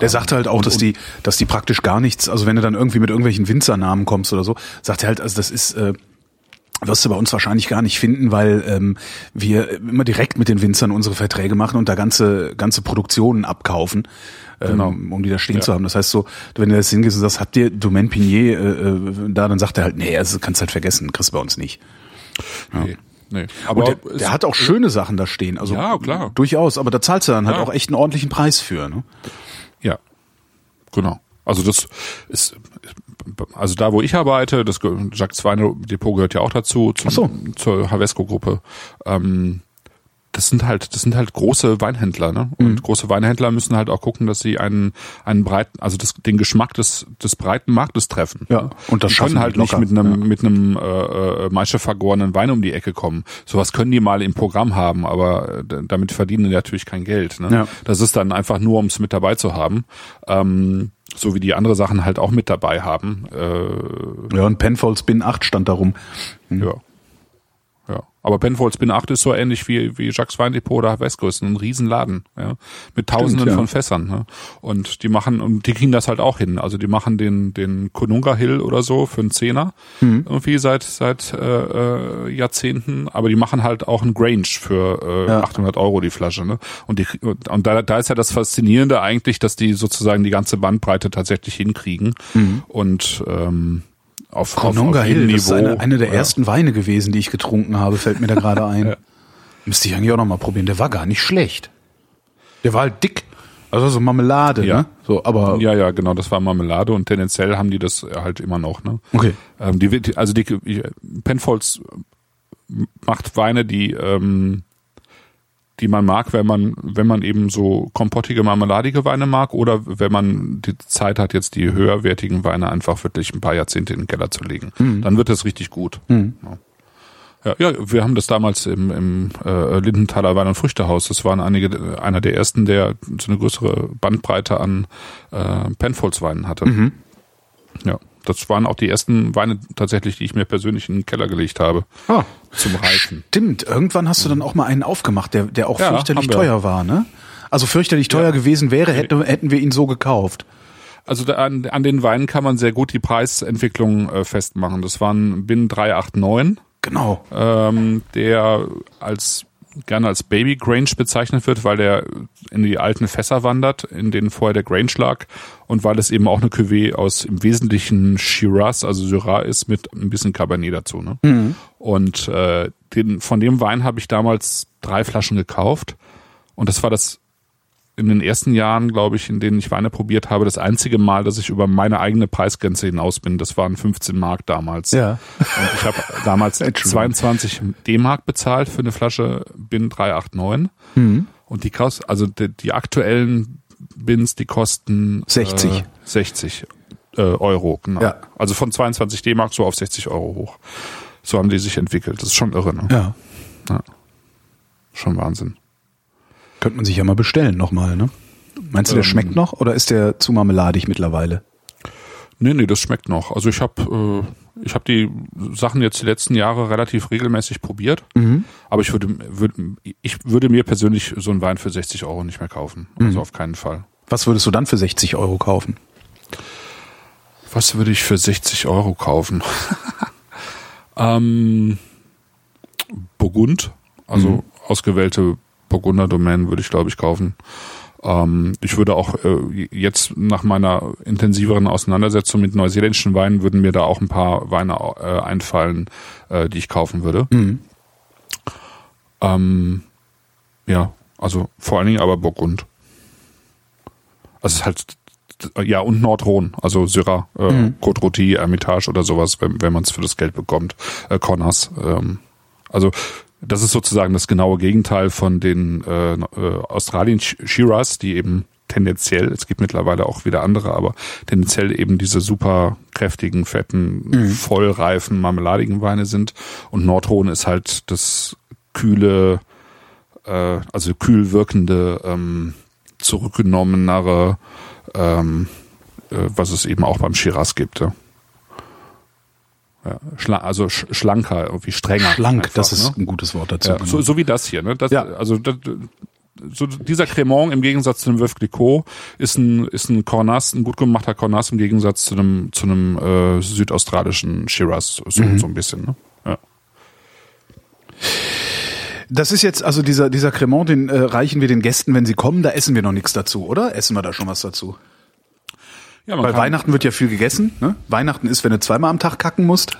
Der sagte halt auch, dass die, dass die praktisch gar nichts, also wenn du dann irgendwie mit irgendwelchen Winzernamen kommst oder so, sagt er halt, also das ist, äh, wirst du bei uns wahrscheinlich gar nicht finden, weil ähm, wir immer direkt mit den Winzern unsere Verträge machen und da ganze, ganze Produktionen abkaufen genau. ähm, um die da stehen ja. zu haben. Das heißt so, wenn du jetzt hingehst und sagst, habt ihr Domaine Pinier äh, äh, da, dann sagt er halt, nee, also kannst halt vergessen, kriegst du bei uns nicht. Ja. Nee. Nee, aber der, der hat auch schöne Sachen da stehen, also ja, klar. durchaus, aber da zahlst du dann halt auch echt einen ordentlichen Preis für. Ne? Ja, genau. Also das ist, also da wo ich arbeite, das Jacques Weine Depot gehört ja auch dazu, zum, so. zur Havesco Gruppe. Ähm, das sind halt, das sind halt große Weinhändler, ne? Und mhm. große Weinhändler müssen halt auch gucken, dass sie einen, einen breiten, also das, den Geschmack des, des breiten Marktes treffen. Ja. Und das die können halt nicht mit einem, ja. mit einem äh, äh, Maische vergorenen Wein um die Ecke kommen. Sowas können die mal im Programm haben, aber äh, damit verdienen die natürlich kein Geld. Ne? Ja. Das ist dann einfach nur, um es mit dabei zu haben. Ähm, so wie die andere Sachen halt auch mit dabei haben. Äh, ja, und Penfolds Bin 8 stand darum. Mhm. Ja. Aber Penfolds Bin 8 ist so ähnlich wie, wie Jacques Weindepot oder Havesco, ist ein Riesenladen, ja, mit tausenden Stimmt, ja. von Fässern, ne? Und die machen, und die kriegen das halt auch hin. Also die machen den, den Konunga Hill oder so für einen Zehner, mhm. irgendwie seit, seit, äh, äh, Jahrzehnten, aber die machen halt auch einen Grange für, äh, ja. 800 Euro die Flasche, ne? Und die, und da, da ist ja das Faszinierende eigentlich, dass die sozusagen die ganze Bandbreite tatsächlich hinkriegen mhm. und, ähm, auf, Kononga auf, auf Hill, Niveau. das ist eine, eine der ja. ersten Weine gewesen, die ich getrunken habe, fällt mir da gerade ein. ja. Müsste ich eigentlich auch noch mal probieren. Der war gar nicht schlecht. Der war halt dick. Also so Marmelade, ja. ne? So, aber ja, ja, genau, das war Marmelade und tendenziell haben die das halt immer noch, ne? Okay. Ähm, die, also die Penfolds macht Weine, die ähm, die man mag, wenn man, wenn man eben so kompottige, marmeladige Weine mag oder wenn man die Zeit hat, jetzt die höherwertigen Weine einfach wirklich ein paar Jahrzehnte in den Keller zu legen. Mhm. Dann wird das richtig gut. Mhm. Ja. ja, wir haben das damals im, im äh, Lindenthaler Wein- und Früchtehaus. Das waren einige, einer der ersten, der so eine größere Bandbreite an äh, Penfolds-Weinen hatte. Mhm. Ja das waren auch die ersten Weine tatsächlich, die ich mir persönlich in den Keller gelegt habe. Ah, zum Reifen. Stimmt, irgendwann hast du dann auch mal einen aufgemacht, der, der auch ja, fürchterlich teuer war, ne? Also fürchterlich teuer ja. gewesen wäre, hätte, hätten wir ihn so gekauft. Also da, an, an den Weinen kann man sehr gut die Preisentwicklung äh, festmachen. Das waren Bin 389. Genau. Ähm, der als gerne als Baby Grange bezeichnet wird, weil der in die alten Fässer wandert, in denen vorher der Grange lag und weil es eben auch eine Cuvée aus im Wesentlichen Shiraz, also Syrah ist mit ein bisschen Cabernet dazu. Ne? Mhm. Und äh, den, von dem Wein habe ich damals drei Flaschen gekauft und das war das in den ersten Jahren, glaube ich, in denen ich Weine probiert habe, das einzige Mal, dass ich über meine eigene Preisgrenze hinaus bin. Das waren 15 Mark damals. Ja. Und ich habe damals 22 D-Mark bezahlt für eine Flasche Bin 389. Mhm. Und die kost, also die, die, aktuellen Bins, die kosten 60. Äh, 60 äh, Euro, genau. Ja. Also von 22 D-Mark so auf 60 Euro hoch. So haben die sich entwickelt. Das ist schon irre, ne? Ja. ja. Schon Wahnsinn. Könnte man sich ja mal bestellen nochmal, ne? Meinst du, der ähm, schmeckt noch oder ist der zu marmeladig mittlerweile? Nee, nee, das schmeckt noch. Also ich habe äh, ich habe die Sachen jetzt die letzten Jahre relativ regelmäßig probiert, mhm. aber ich würde, würde ich würde mir persönlich so einen Wein für 60 Euro nicht mehr kaufen. Also mhm. auf keinen Fall. Was würdest du dann für 60 Euro kaufen? Was würde ich für 60 Euro kaufen? ähm, Burgund, also mhm. ausgewählte Burgunder Domain würde ich, glaube ich, kaufen. Ähm, ich würde auch äh, jetzt nach meiner intensiveren Auseinandersetzung mit neuseeländischen Weinen würden mir da auch ein paar Weine äh, einfallen, äh, die ich kaufen würde. Mhm. Ähm, ja, also vor allen Dingen aber Burgund. Also es ist halt ja, und Nordrhone, also Syrah, äh, mhm. Côte Rôtie, Hermitage oder sowas, wenn, wenn man es für das Geld bekommt. Äh, Connors. Ähm, also das ist sozusagen das genaue Gegenteil von den äh, äh, Australien Shiraz, die eben tendenziell, es gibt mittlerweile auch wieder andere, aber tendenziell eben diese super kräftigen, fetten, mhm. vollreifen, marmeladigen Weine sind. Und Nordrhone ist halt das kühle, äh, also kühl wirkende, ähm, zurückgenommenere, ähm, äh, was es eben auch beim Shiraz gibt. Ja. Schla also sch schlanker, irgendwie strenger. Schlank, einfach, das ist ne? ein gutes Wort dazu. Ja, genau. so, so wie das hier. Ne? Das, ja. Also das, so dieser Cremant im Gegensatz zu dem Veuve Clicquot ist ein ist ein Cornas, ein gut gemachter Cornas im Gegensatz zu einem zu einem äh, südaustralischen Shiraz so, mhm. so ein bisschen. Ne? Ja. Das ist jetzt also dieser dieser Cremant, den äh, reichen wir den Gästen, wenn sie kommen. Da essen wir noch nichts dazu, oder? Essen wir da schon was dazu? Ja, Weil Weihnachten wird ja viel gegessen. Ne? Weihnachten ist, wenn du zweimal am Tag kacken musst.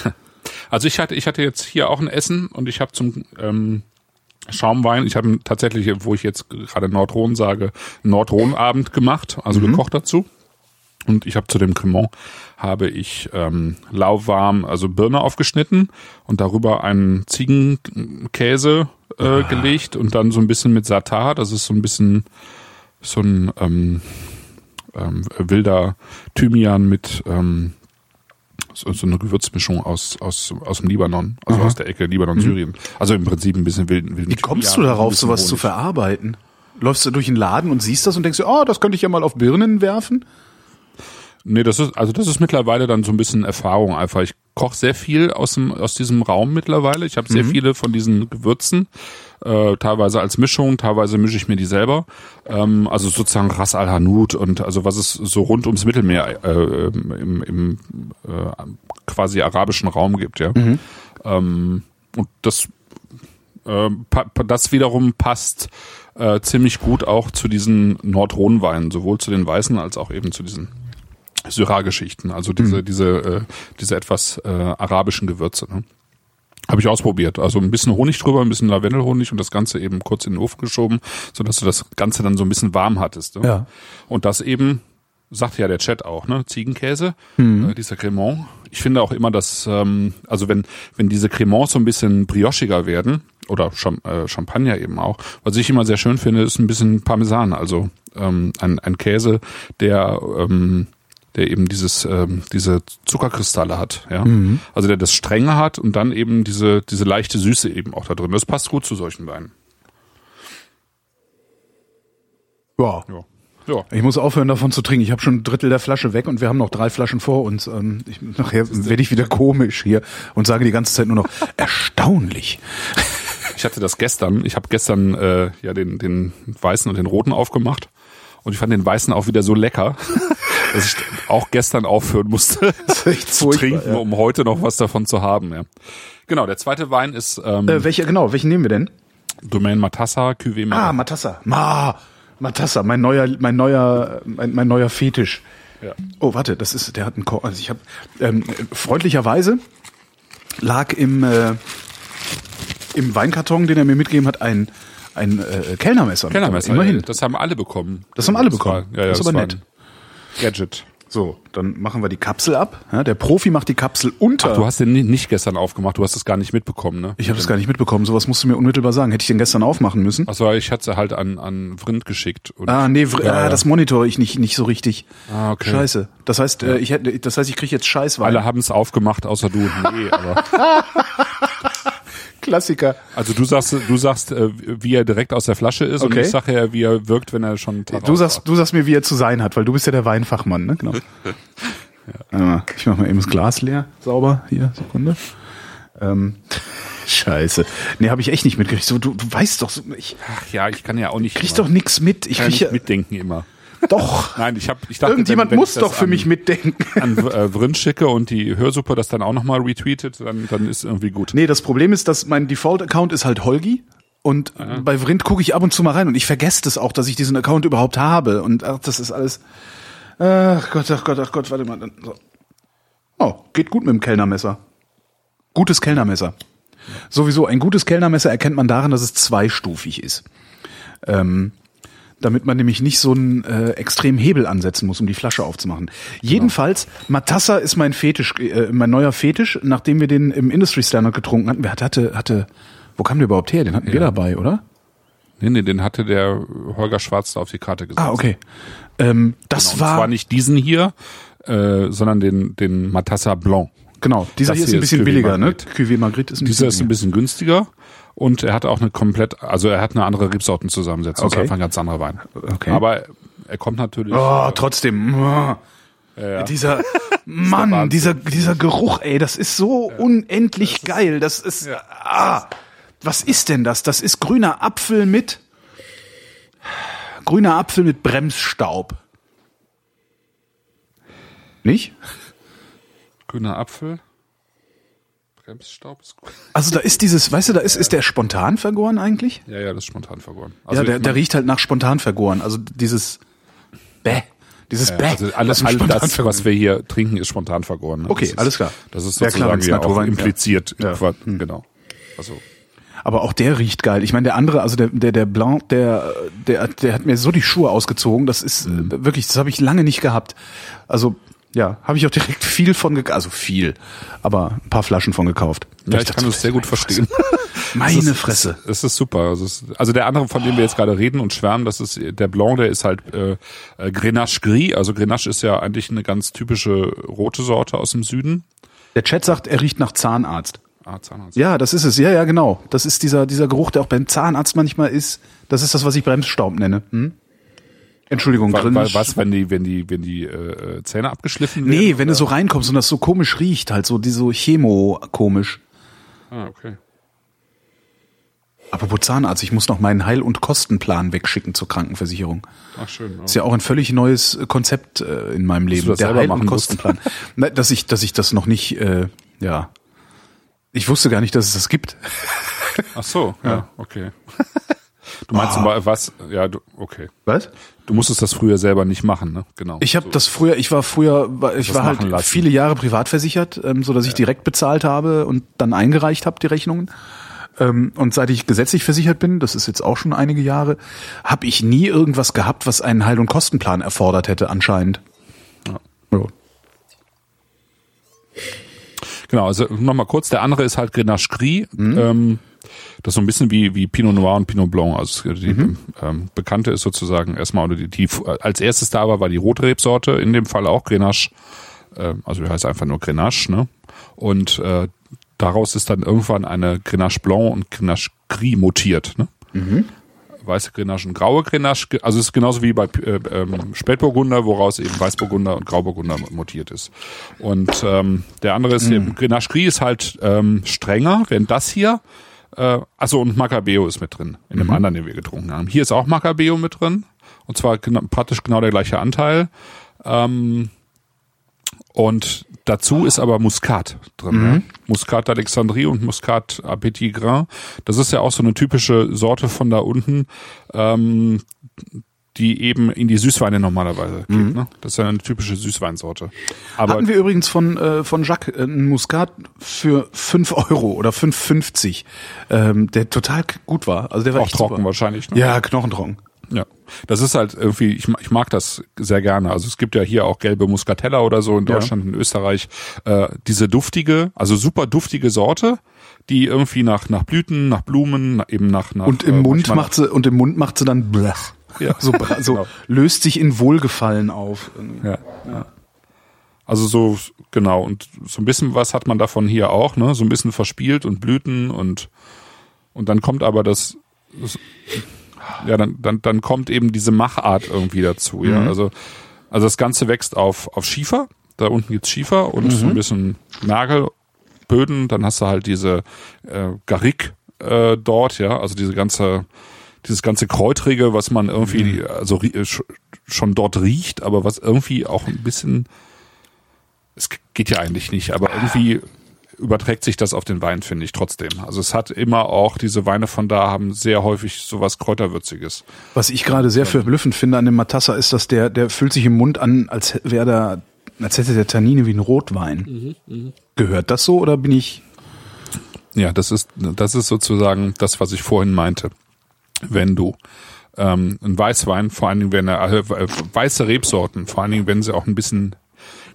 also ich hatte, ich hatte jetzt hier auch ein Essen und ich habe zum ähm, Schaumwein, ich habe tatsächlich, wo ich jetzt gerade Nordrhone sage, Nordrhone-Abend gemacht, also mhm. gekocht dazu. Und ich habe zu dem Cremant habe ich ähm, lauwarm, also Birne aufgeschnitten und darüber einen Ziegenkäse äh, ah. gelegt und dann so ein bisschen mit Satar, das ist so ein bisschen so ein ähm, ähm, wilder Thymian mit ähm, so, so eine Gewürzmischung aus, aus, aus dem Libanon, also Aha. aus der Ecke Libanon, mhm. Syrien. Also im Prinzip ein bisschen wilden, wilden Wie kommst Thymian, du darauf, sowas Honig. zu verarbeiten? Läufst du durch den Laden und siehst das und denkst, oh, das könnte ich ja mal auf Birnen werfen? Nee, das ist, also das ist mittlerweile dann so ein bisschen Erfahrung einfach. Ich koche sehr viel aus dem, aus diesem Raum mittlerweile. Ich habe sehr mhm. viele von diesen Gewürzen, äh, teilweise als Mischung, teilweise mische ich mir die selber. Ähm, also sozusagen Ras al Hanout und also was es so rund ums Mittelmeer äh, im, im äh, quasi arabischen Raum gibt, ja. Mhm. Ähm, und das, äh, das wiederum passt äh, ziemlich gut auch zu diesen Nordrhone-Weinen, sowohl zu den weißen als auch eben zu diesen Syrah-Geschichten, also diese, mhm. diese, äh, diese etwas äh, arabischen Gewürze. Ne? Habe ich ausprobiert. Also ein bisschen Honig drüber, ein bisschen Lavendelhonig und das Ganze eben kurz in den Ofen geschoben, sodass du das Ganze dann so ein bisschen warm hattest. Ne? Ja. Und das eben, sagt ja der Chat auch, ne? Ziegenkäse, mhm. äh, dieser Cremant. Ich finde auch immer, dass, ähm, also wenn, wenn diese Cremants so ein bisschen briochiger werden, oder Cham äh, Champagner eben auch, was ich immer sehr schön finde, ist ein bisschen Parmesan, also ähm, ein, ein Käse, der ähm, der eben dieses ähm, diese Zuckerkristalle hat, ja. Mhm. Also der das Strenge hat und dann eben diese diese leichte Süße eben auch da drin. Das passt gut zu solchen Weinen. Ja. ja. Ja. Ich muss aufhören davon zu trinken. Ich habe schon ein Drittel der Flasche weg und wir haben noch drei Flaschen vor uns. Ähm, ich, nachher werde ich wieder komisch hier und sage die ganze Zeit nur noch erstaunlich. Ich hatte das gestern. Ich habe gestern äh, ja den den weißen und den roten aufgemacht und ich fand den weißen auch wieder so lecker, dass ich auch gestern aufhören musste zu trinken, ja. um heute noch was davon zu haben. Ja. Genau, der zweite Wein ist. Ähm, äh, welcher genau? Welchen nehmen wir denn? Domaine Matassa, Cuvée Mara. Ah, Matassa. Ma, Matassa, mein neuer, mein neuer, mein, mein neuer Fetisch. Ja. Oh, warte, das ist, der hat einen, Ko also ich habe ähm, freundlicherweise lag im äh, im Weinkarton, den er mir mitgegeben hat, ein ein äh, Kellnermesser. Kellnermesser, immerhin. Das haben alle bekommen. Das haben alle bekommen. War, ja, ja, das ist aber nett. Gadget. So, dann machen wir die Kapsel ab. Ja, der Profi macht die Kapsel unter. Ach, du hast den nicht gestern aufgemacht, du hast es gar nicht mitbekommen, ne? Ich habe es gar nicht mitbekommen. Sowas musst du mir unmittelbar sagen. Hätte ich den gestern aufmachen müssen? Achso, ich hatte halt an an Vrind geschickt. ah, nee, Vr ja, ah, das monitore ich nicht nicht so richtig. Ah, okay. Scheiße. Das heißt, äh, ich hätte, das heißt, ich kriege jetzt Scheißwein. Alle haben es aufgemacht, außer du. Nee, aber Klassiker. Also du sagst, du sagst, äh, wie er direkt aus der Flasche ist okay. und ich sage ja, wie er wirkt, wenn er schon. Du sagst, du sagst mir, wie er zu sein hat, weil du bist ja der Weinfachmann, ne? Genau. ja. Ich mach mal eben das Glas leer, sauber. Hier, Sekunde. Ähm, Scheiße. Nee, habe ich echt nicht mitgekriegt. So, du, du weißt doch so, ich. Ach ja, ich kann ja auch nicht. Kriegst doch nix mit. Ich kann krieg nicht mitdenken immer. Doch. Nein, ich habe ich dachte, irgendjemand wenn, wenn muss doch für an, mich mitdenken. An äh, Vrind schicke und die Hörsuppe das dann auch nochmal retweetet, dann dann ist irgendwie gut. Nee, das Problem ist, dass mein Default Account ist halt Holgi und Aha. bei Vrind gucke ich ab und zu mal rein und ich vergesse das auch, dass ich diesen Account überhaupt habe und ach, das ist alles Ach Gott, ach Gott, ach Gott, warte mal. So. Oh, geht gut mit dem Kellnermesser. Gutes Kellnermesser. Sowieso, ein gutes Kellnermesser erkennt man daran, dass es zweistufig ist. Ähm, damit man nämlich nicht so einen äh, extremen Hebel ansetzen muss, um die Flasche aufzumachen. Jedenfalls, Matassa ist mein Fetisch, äh, mein neuer Fetisch, nachdem wir den im Industry Standard getrunken hatten. Wer hatte, hatte, wo kam der überhaupt her? Den hatten wir dabei, oder? Nee, nee, den hatte der Holger Schwarz da auf die Karte gesetzt. Ah, okay. Ähm, das Genau, und war zwar nicht diesen hier, äh, sondern den, den Matassa Blanc. genau. Dieser Das hier ist ein bisschen ist billiger, ne? Margrit. Cuvée Margrit ist ein Dieser ist bisschen ein bisschen günstiger und er hat auch eine komplett, also er hat eine andere Rebsortenzusammensetzung. Okay. Okay. einfach ein ganz anderer Wein. Okay. Aber er kommt natürlich. Oh, trotzdem. Oh. Dieser Mann, dieser dieser Geruch, ey, das ist so unendlich geil. Das ist ah, was ist denn das? Das ist grüner Apfel mit grüner Apfel mit Bremsstaub. Nicht? Grüner Apfel. Bremsstaub ist gut. Also da ist dieses, weißt du, da ist ist der spontan vergoren eigentlich? Ja, ja, das ist spontan vergoren. ja, Also der, ich der mein, riecht halt nach spontan vergoren. Also dieses Bäh, dieses Bäh. also alles, ist all spontan das, was wir hier trinken, ist spontan vergoren. Ne? Okay, ist, alles klar. Das ist Ja, klar, sozusagen ja, auch Naturwein- impliziert. ja. Qua- Genau. Also Aber auch der riecht geil. Ich meine, der andere, also der, der, der Blanc, der, der, der hat mir so die Schuhe ausgezogen. Das ist äh, wirklich, das habe ich lange nicht gehabt. Also, ja, habe ich auch direkt viel von gekauft. Also viel, aber ein paar Flaschen von gekauft. ja, ich kann das sehr gut verstehen. Meine Es ist- Fresse. Es ist super. Also, es ist, also der andere, von dem wir jetzt gerade reden und schwärmen, das ist der Blanc, der ist halt äh, äh, Grenache Gris. Also Grenache ist ja eigentlich eine ganz typische rote Sorte aus dem Süden. Der Chat sagt, er riecht nach Zahnarzt. Ah, Zahnarzt. Ja, das ist es. Ja, ja, genau. Das ist dieser, dieser Geruch, der auch beim Zahnarzt manchmal ist. Das ist das, was ich Bremsstaub nenne. Hm? Entschuldigung, drin. weil, was, wenn die, wenn die, wenn die äh, äh, Zähne abgeschliffen werden? Nee, wenn du so reinkommst und das so komisch riecht, halt so, die so chemo-komisch. Ah, okay. Apropos Zahnarzt, ich muss noch meinen Heil- und Kostenplan wegschicken zur Krankenversicherung. Ach schön. Ist ja auch ein völlig neues äh, Konzept äh, in meinem Leben. selber machen musst? Kostenplan. Na, dass ich, dass ich das noch nicht, äh, ja. Ich wusste gar nicht, dass es das gibt. Ach so, ja, okay. Du meinst aber was? Ja, du, okay. Was? Du musstest das früher selber nicht machen, ne? Genau. Ich habe das früher, ich war früher, ich Das war halt lassen. viele Jahre privat versichert, ähm, so dass ich direkt bezahlt habe und dann eingereicht habe die Rechnungen. Ähm, und seit ich gesetzlich versichert bin, das ist jetzt auch schon einige Jahre, habe ich nie irgendwas gehabt, was einen Heil- und Kostenplan erfordert hätte anscheinend. Ja. Ja. Genau, also nochmal kurz, der andere ist halt Grenache Gris. Ähm, das ist so ein bisschen wie, wie Pinot Noir und Pinot Blanc. Also die ähm, bekannte ist sozusagen erstmal, oder die, die als erstes da war, war die Rotrebsorte, in dem Fall auch Grenache. Ähm, also die heißt einfach nur Grenache, ne? Und äh, daraus ist dann irgendwann eine Grenache Blanc und Grenache Gris mutiert, ne? weiße Grenache und graue Grenache. Also es ist genauso wie bei äh, ähm, Spätburgunder, woraus eben Weißburgunder und Grauburgunder mutiert ist. Und ähm, der andere ist eben Grenache Gris ist halt ähm, strenger, während das hier äh, also und Macabeo ist mit drin in dem anderen, den wir getrunken haben. Hier ist auch Macabeo mit drin und zwar gena praktisch genau der gleiche Anteil. Ähm, und dazu ist aber Muskat drin. Ja? Muskat d'Alexandrie und Muskat à Petit Grain. Das ist ja auch so eine typische Sorte von da unten, ähm, die eben in die Süßweine normalerweise geht. Ne? Das ist ja eine typische Süßweinsorte. Aber Hatten wir übrigens von, äh, von Jacques äh, einen Muskat für 5 Euro oder 5,50, ähm, der total gut war. Also der war auch echt trocken super. wahrscheinlich. Ne? Ja, knochentrocken. Ja, das ist halt irgendwie, ich, ich mag das sehr gerne. Also es gibt ja hier auch gelbe Muscatella oder so in Ja. Deutschland, in Österreich. Äh, diese duftige, also super duftige Sorte, die irgendwie nach nach Blüten, nach Blumen, eben nach nach Und im äh, Mund macht sie und im Mund macht sie dann blech. Ja. So, bra- so Genau. löst sich in Wohlgefallen auf. Ja. ja. Also so, genau, und so ein bisschen was hat man davon hier auch, ne? So ein bisschen verspielt und Blüten und und dann kommt aber das, das ja, dann, dann, dann kommt eben diese Machart irgendwie dazu, ja. Also, also das Ganze wächst auf, auf Schiefer. Da unten gibt's Schiefer und so ein bisschen Nagelböden, dann hast du halt diese äh, Garrigue äh, dort, ja, also diese ganze dieses ganze Kräutrige, was man irgendwie also äh, sch- schon dort riecht, aber was irgendwie auch ein bisschen es geht ja eigentlich nicht, aber irgendwie überträgt sich das auf den Wein, finde ich trotzdem. Also es hat immer auch, diese Weine von da haben sehr häufig sowas Kräuterwürziges. Was ich gerade sehr verblüffend finde an dem Matassa ist, dass der, der fühlt sich im Mund an, als wäre da, als hätte der Tannine wie ein Rotwein. Gehört das so oder bin ich? Ja, das ist, das ist sozusagen das, was ich vorhin meinte. Wenn du ähm, ein Weißwein, vor allen Dingen wenn er äh, weiße Rebsorten, vor allen Dingen wenn sie auch ein bisschen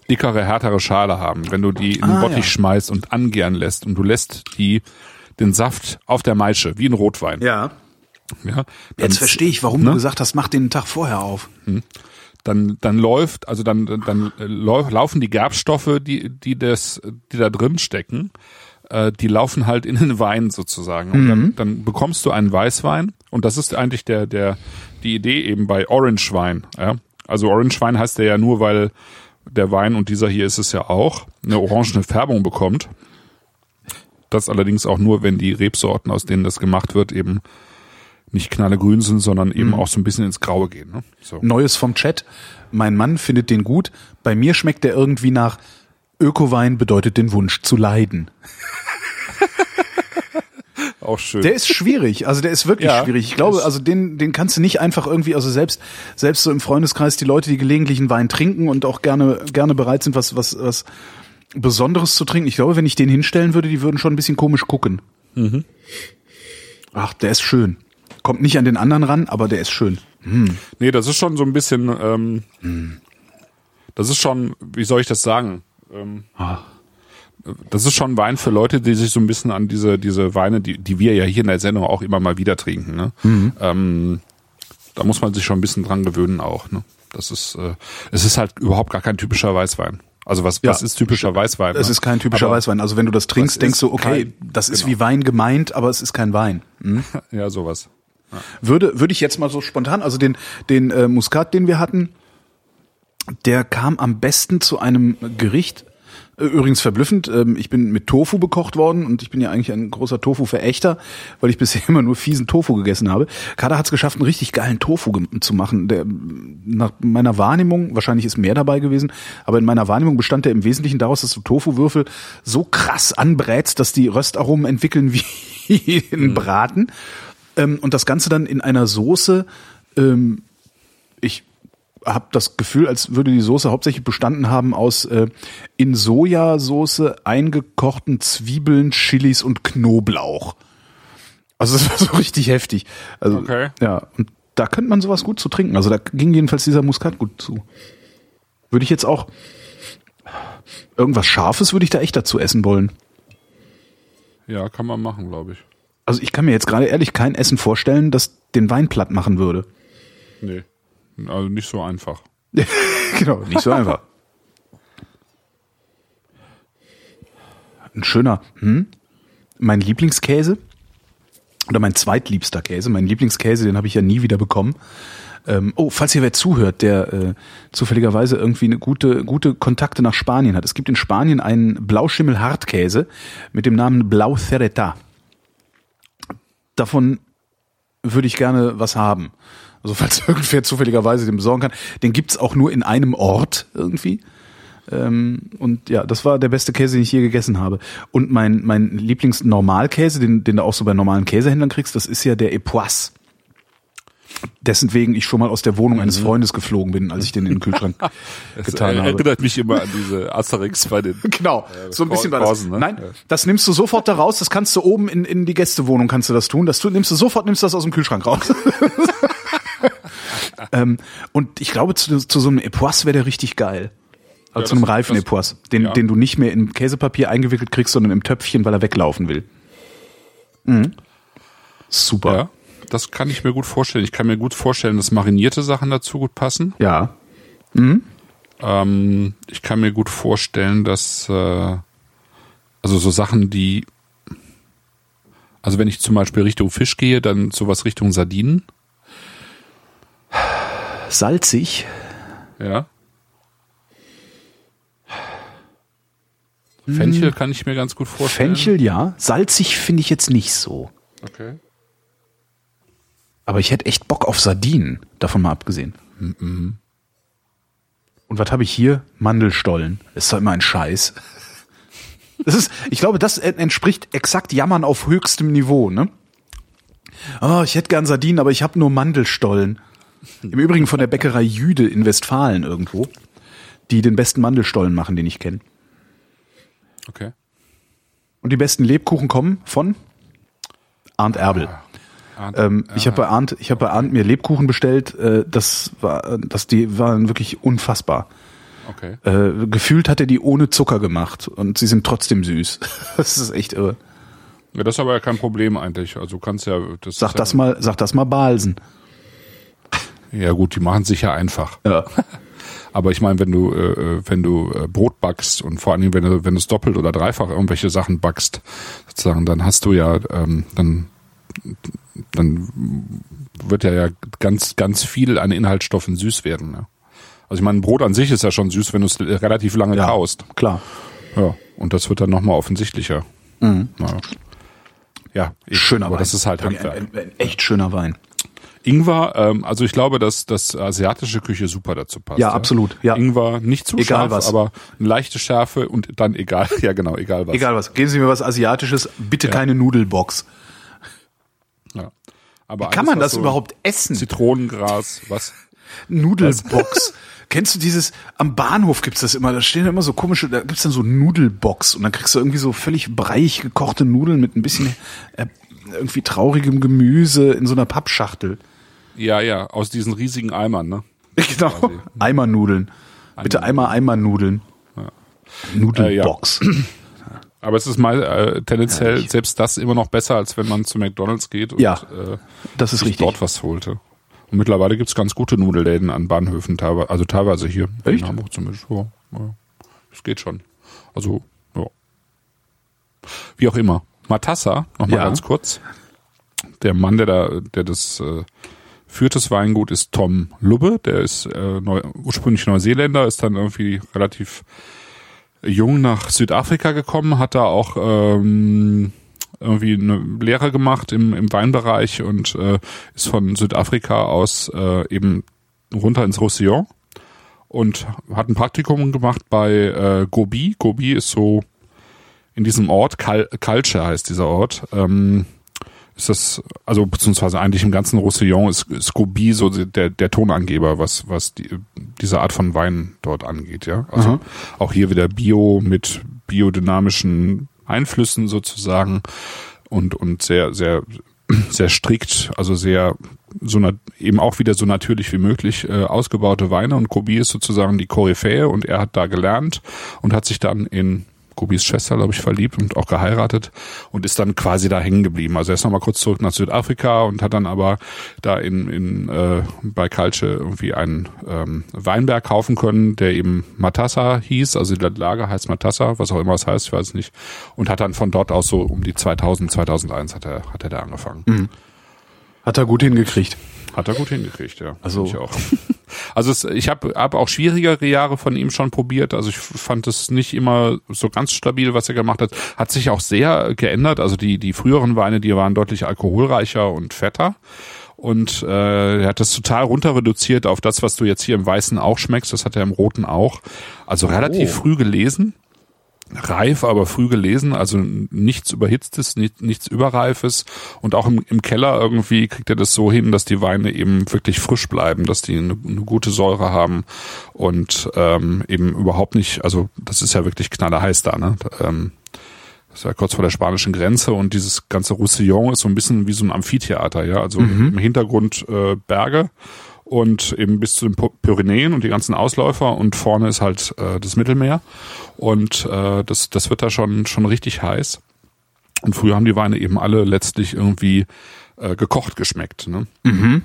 dickere, härtere Schale haben, wenn du die in den Ah, Bottich ja. schmeißt und angären lässt und du lässt die den Saft auf der Maische, wie ein Rotwein. Ja. Ja, Jetzt verstehe ich, warum ne? du gesagt hast, mach den Tag vorher auf. dann dann läuft, also dann dann äh, lau- laufen die Gerbstoffe, die die das die da drin stecken, äh, die laufen halt in den Wein sozusagen und dann, dann bekommst du einen Weißwein und das ist eigentlich der der die Idee eben bei Orange Wein, ja? Also Orange Wein heißt der ja nur, weil der Wein und dieser hier ist es ja auch eine orangene Färbung bekommt. Das allerdings auch nur, wenn die Rebsorten, aus denen das gemacht wird, eben nicht knallegrün sind, sondern eben auch so ein bisschen ins Graue gehen. Ne? So. Neues vom Chat. Mein Mann findet den gut. Bei mir schmeckt der irgendwie nach Ökowein bedeutet den Wunsch zu leiden. Auch schön. Der ist schwierig, also der ist wirklich Ja, schwierig. Ich glaube, also den, den kannst du nicht einfach irgendwie, also selbst, selbst so im Freundeskreis die Leute, die gelegentlich einen Wein trinken und auch gerne, gerne bereit sind, was, was, was Besonderes zu trinken. Ich glaube, wenn ich den hinstellen würde, die würden schon ein bisschen komisch gucken. Mhm. Ach, der ist schön. Kommt nicht an den anderen ran, aber der ist schön. Nee, das ist schon so ein bisschen, ähm, das ist schon, wie soll ich das sagen? Ähm, das ist schon Wein für Leute, die sich so ein bisschen an diese, diese Weine, die, die wir ja hier in der Sendung auch immer mal wieder trinken, ne? Ähm, da muss man sich schon ein bisschen dran gewöhnen auch, ne? Das ist, äh, es ist halt überhaupt gar kein typischer Weißwein. Also was, Ja. was ist typischer Weißwein? Es ne? ist kein typischer Aber- Weißwein. Also wenn du das trinkst, denkst du, okay, kein- das ist genau. wie Wein gemeint, aber es ist kein Wein. Ja, sowas. Würde, würde ich jetzt mal so spontan, also den, den äh, Muskat, den wir hatten, der kam am besten zu einem Gericht. Übrigens verblüffend, ähm, ich bin mit Tofu bekocht worden und ich bin ja eigentlich ein großer Tofu-Verächter, weil ich bisher immer nur fiesen Tofu gegessen habe. Kader hat es geschafft, einen richtig geilen Tofu zu machen. Der, nach meiner Wahrnehmung, wahrscheinlich ist mehr dabei gewesen, aber in meiner Wahrnehmung bestand der im Wesentlichen daraus, dass du Tofuwürfel so krass anbrätst, dass die Röstaromen entwickeln wie in Braten. Ähm, und das Ganze dann in einer Soße, ähm, ich habe das Gefühl, als würde die Soße hauptsächlich bestanden haben aus äh, in Sojasauce eingekochten Zwiebeln, Chilis und Knoblauch. Also das war so richtig heftig. Also, Okay. Ja, und da könnte man sowas gut zu trinken. Also da ging jedenfalls dieser Muskat gut zu. Würde ich jetzt auch irgendwas Scharfes würde ich da echt dazu essen wollen. Ja, kann man machen, glaube ich. Also ich kann mir jetzt gerade ehrlich kein Essen vorstellen, das den Wein platt machen würde. Nee. Also nicht so einfach. genau, nicht so einfach. Ein schöner, hm? Mein Lieblingskäse oder mein zweitliebster Käse, mein Lieblingskäse, den habe ich ja nie wieder bekommen. Ähm, oh, falls hier wer zuhört, der äh, zufälligerweise irgendwie eine gute, gute Kontakte nach Spanien hat. Es gibt in Spanien einen Blauschimmel-Hartkäse mit dem Namen Blau Cereta. Davon würde ich gerne was haben. Also falls irgendwer zufälligerweise den besorgen kann. Den gibt's auch nur in einem Ort irgendwie. Ähm, und ja, das war der beste Käse, den ich je gegessen habe. Und mein, mein Lieblings-Normalkäse, den, den du auch so bei normalen Käsehändlern kriegst, das ist ja der Epoisse. Dessen wegen ich schon mal aus der Wohnung eines Freundes geflogen bin, als ich den in den Kühlschrank getan er, habe. erinnert mich immer an diese Asterix bei den. Genau, so ein bisschen war das. Ne? Nein, das nimmst du sofort da raus, das kannst du oben in, in die Gästewohnung kannst du das tun. Das tu, nimmst du sofort, nimmst das aus dem Kühlschrank raus. Ähm, und ich glaube, zu, zu so einem Epoisse wäre der richtig geil. Also Ja, zu einem reifen Epoisse, den, ja. den du nicht mehr in Käsepapier eingewickelt kriegst, sondern im Töpfchen, weil er weglaufen will. Mhm. Super. Ja, das kann ich mir gut vorstellen. Ich kann mir gut vorstellen, dass marinierte Sachen dazu gut passen. Ja. Ähm, ich kann mir gut vorstellen, dass äh, also so Sachen, die also wenn ich zum Beispiel Richtung Fisch gehe, dann sowas Richtung Sardinen. Salzig. Ja. Fenchel kann ich mir ganz gut vorstellen. Fenchel, ja. Salzig finde ich jetzt nicht so. Okay. Aber ich hätte echt Bock auf Sardinen, davon mal abgesehen. Und was habe ich hier? Mandelstollen. Ist doch immer ein Scheiß. Das ist, ich glaube, das en- entspricht exakt Jammern auf höchstem Niveau, ne? Oh, ich hätte gern Sardinen, aber ich habe nur Mandelstollen. Im Übrigen von der Bäckerei Jüde in Westfalen irgendwo, die den besten Mandelstollen machen, den ich kenne. Okay. Und die besten Lebkuchen kommen von Arndt Erbel. Arndt, ähm. Ich habe bei Arndt, ich habe bei Arndt mir Lebkuchen bestellt. Äh, das war, das die waren wirklich unfassbar. Okay. Äh, gefühlt hat er die ohne Zucker gemacht und sie sind trotzdem süß. das ist echt irre. Ja, das ist aber ja kein Problem eigentlich. Also kannst ja das Sag das ja mal, sag das mal Balsen. Ja gut, die machen sich ja einfach. Ja. Aber ich meine, wenn du äh, äh, wenn du äh, Brot backst und vor allen Dingen wenn du wenn du es doppelt oder dreifach irgendwelche Sachen backst, sozusagen, dann hast du ja ähm, dann dann wird ja, ja ganz ganz viel an Inhaltsstoffen süß werden. Ja. Also ich meine, Brot an sich ist ja schon süß, wenn du es relativ lange ja, kaust. Klar. Ja, und das wird dann nochmal offensichtlicher. Mhm. Ja. ja, schöner aber Wein. das ist halt Handwerk. Ein, ein, ein echt schöner Wein. Ingwer, ähm, also ich glaube, dass dass asiatische Küche super dazu passt. Ja, ja. absolut. Ja. Ingwer nicht zu egal scharf, was. aber eine leichte Schärfe und dann egal, ja genau, egal was. Egal was. Geben Sie mir was Asiatisches, bitte ja. keine Nudelbox. Ja. Aber Wie kann man das so überhaupt essen? Zitronengras, was? Nudelbox. Kennst du dieses, am Bahnhof gibt's das immer, da stehen immer so komische, da gibt's dann so Nudelbox und dann kriegst du irgendwie so völlig breiig gekochte Nudeln mit ein bisschen äh, irgendwie traurigem Gemüse in so einer Pappschachtel. Ja, ja, aus diesen riesigen Eimern, ne? Genau. Quasi. Eimernudeln. Bitte einmal Eimernudeln. Ja. Nudelbox. Äh, ja. Aber es ist mal äh, tendenziell Herrlich. selbst das immer noch besser, als wenn man zu McDonalds geht und ja, äh, das ist richtig. dort was holte. Und mittlerweile gibt's ganz gute Nudelläden an Bahnhöfen, teilweise, also teilweise hier Echt? in Hamburg zum Beispiel. Ja, ja. Das geht schon. Also, ja. Wie auch immer. Matassa, nochmal ja. ganz kurz. Der Mann, der da, der das äh, das Weingut, ist Tom Lubbe. Der ist äh, neu, ursprünglich Neuseeländer, ist dann irgendwie relativ jung nach Südafrika gekommen, hat da auch ähm, irgendwie eine Lehre gemacht im, im Weinbereich und äh, ist von Südafrika aus äh, eben runter ins Roussillon und hat ein Praktikum gemacht bei äh, Gobi. Gobi ist so in diesem Ort, Kal Culture heißt dieser Ort, ähm, ist das, also beziehungsweise eigentlich im ganzen Roussillon ist, Gobi so der, der Tonangeber, was, was die, diese Art von Wein dort angeht, ja. Also Aha. auch hier wieder Bio mit biodynamischen Einflüssen sozusagen und, und sehr, sehr, sehr strikt, also sehr so eben auch wieder so natürlich wie möglich äh, ausgebaute Weine und Kobi ist sozusagen die Koryphäe und er hat da gelernt und hat sich dann in Gubis Schwester, glaube ich, verliebt und auch geheiratet und ist dann quasi da hängen geblieben. Also er ist nochmal kurz zurück nach Südafrika und hat dann aber da in, in äh, bei Kalce irgendwie einen ähm, Weinberg kaufen können, der eben Matassa hieß, also die Lage heißt Matassa, was auch immer es heißt, ich weiß nicht, und hat dann von dort aus so um die 2000, 2001 hat er, hat er da angefangen. Mhm. Hat er gut hingekriegt. Hat er gut hingekriegt, ja. Also ich auch. Also es, ich habe hab auch schwierigere Jahre von ihm schon probiert. Also ich fand es nicht immer so ganz stabil, was er gemacht hat. Hat sich auch sehr geändert. Also die die früheren Weine, die waren deutlich alkoholreicher und fetter. Und äh, er hat das total runter reduziert auf das, was du jetzt hier im Weißen auch schmeckst. Das hat er im Roten auch. Also relativ oh. früh gelesen reif, aber früh gelesen, also nichts überhitztes, nichts überreifes und auch im, im, Keller irgendwie kriegt er das so hin, dass die Weine eben wirklich frisch bleiben, dass die eine, eine gute Säure haben und ähm, eben überhaupt nicht, also das ist ja wirklich knallerheiß da, ne? Ähm, das ist ja kurz vor der spanischen Grenze und dieses ganze Roussillon ist so ein bisschen wie so ein Amphitheater, ja, also mhm. im Hintergrund äh, Berge und eben bis zu den Pyrenäen und die ganzen Ausläufer und vorne ist halt äh, das Mittelmeer und äh, das, das wird da schon, schon richtig heiß. Und früher haben die Weine eben alle letztlich irgendwie äh, gekocht geschmeckt. Ne? Mhm.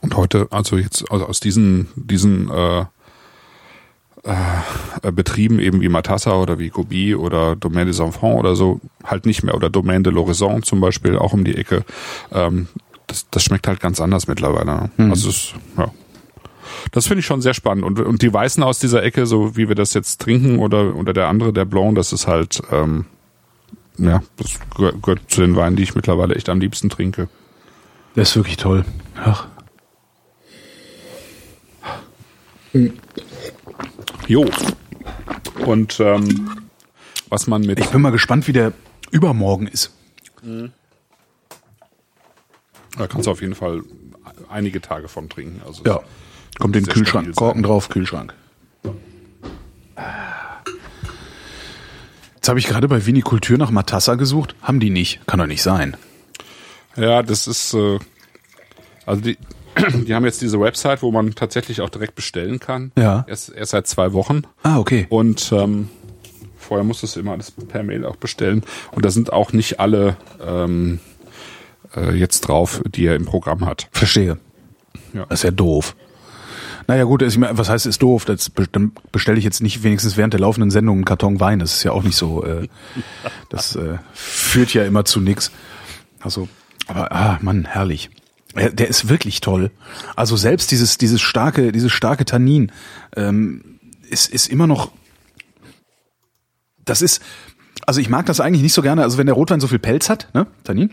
Und heute, also jetzt also aus diesen, diesen äh, äh, Betrieben eben wie Matassa oder wie Gobi oder Domaine des Enfants oder so halt nicht mehr oder Domaine de l'Horizon zum Beispiel auch um die Ecke. Ähm, das, das schmeckt halt ganz anders mittlerweile. Mhm. Also es, ja. Das finde ich schon sehr spannend. Und, und die Weißen aus dieser Ecke, so wie wir das jetzt trinken, oder, oder der andere, der Blanc, das ist halt, ähm, ja, das gehört zu den Weinen, die ich mittlerweile echt am liebsten trinke. Der ist wirklich toll. Ach. Jo. Und ähm, was man mit. Ich bin mal gespannt, wie der übermorgen ist. Mhm. Da kannst du auf jeden Fall einige Tage vom trinken. Also ja, kommt in den Kühlschrank, Korken drauf, Kühlschrank. Jetzt habe ich gerade bei Vinikultur nach Matassa gesucht. Haben die nicht. Kann doch nicht sein. Ja, das ist, äh, also die, die haben jetzt diese Website, wo man tatsächlich auch direkt bestellen kann. Ja. Erst, erst seit zwei Wochen. Ah, okay. Und ähm, vorher musstest du immer alles per Mail auch bestellen. Und da sind auch nicht alle ähm, äh, jetzt drauf, die er im Programm hat. Verstehe. Ja. Das ist ja doof. Naja gut, meine, was heißt ist doof? Das, dann bestelle ich jetzt nicht wenigstens während der laufenden Sendung einen Karton Wein. Das ist ja auch nicht so. Äh, das äh, führt ja immer zu nix. Also, aber ah, Mann, herrlich. Er, der ist wirklich toll. Also selbst dieses dieses starke dieses starke Tannin ähm, ist ist immer noch. Das ist also ich mag das eigentlich nicht so gerne. Also wenn der Rotwein so viel Pelz hat, ne, Tannin,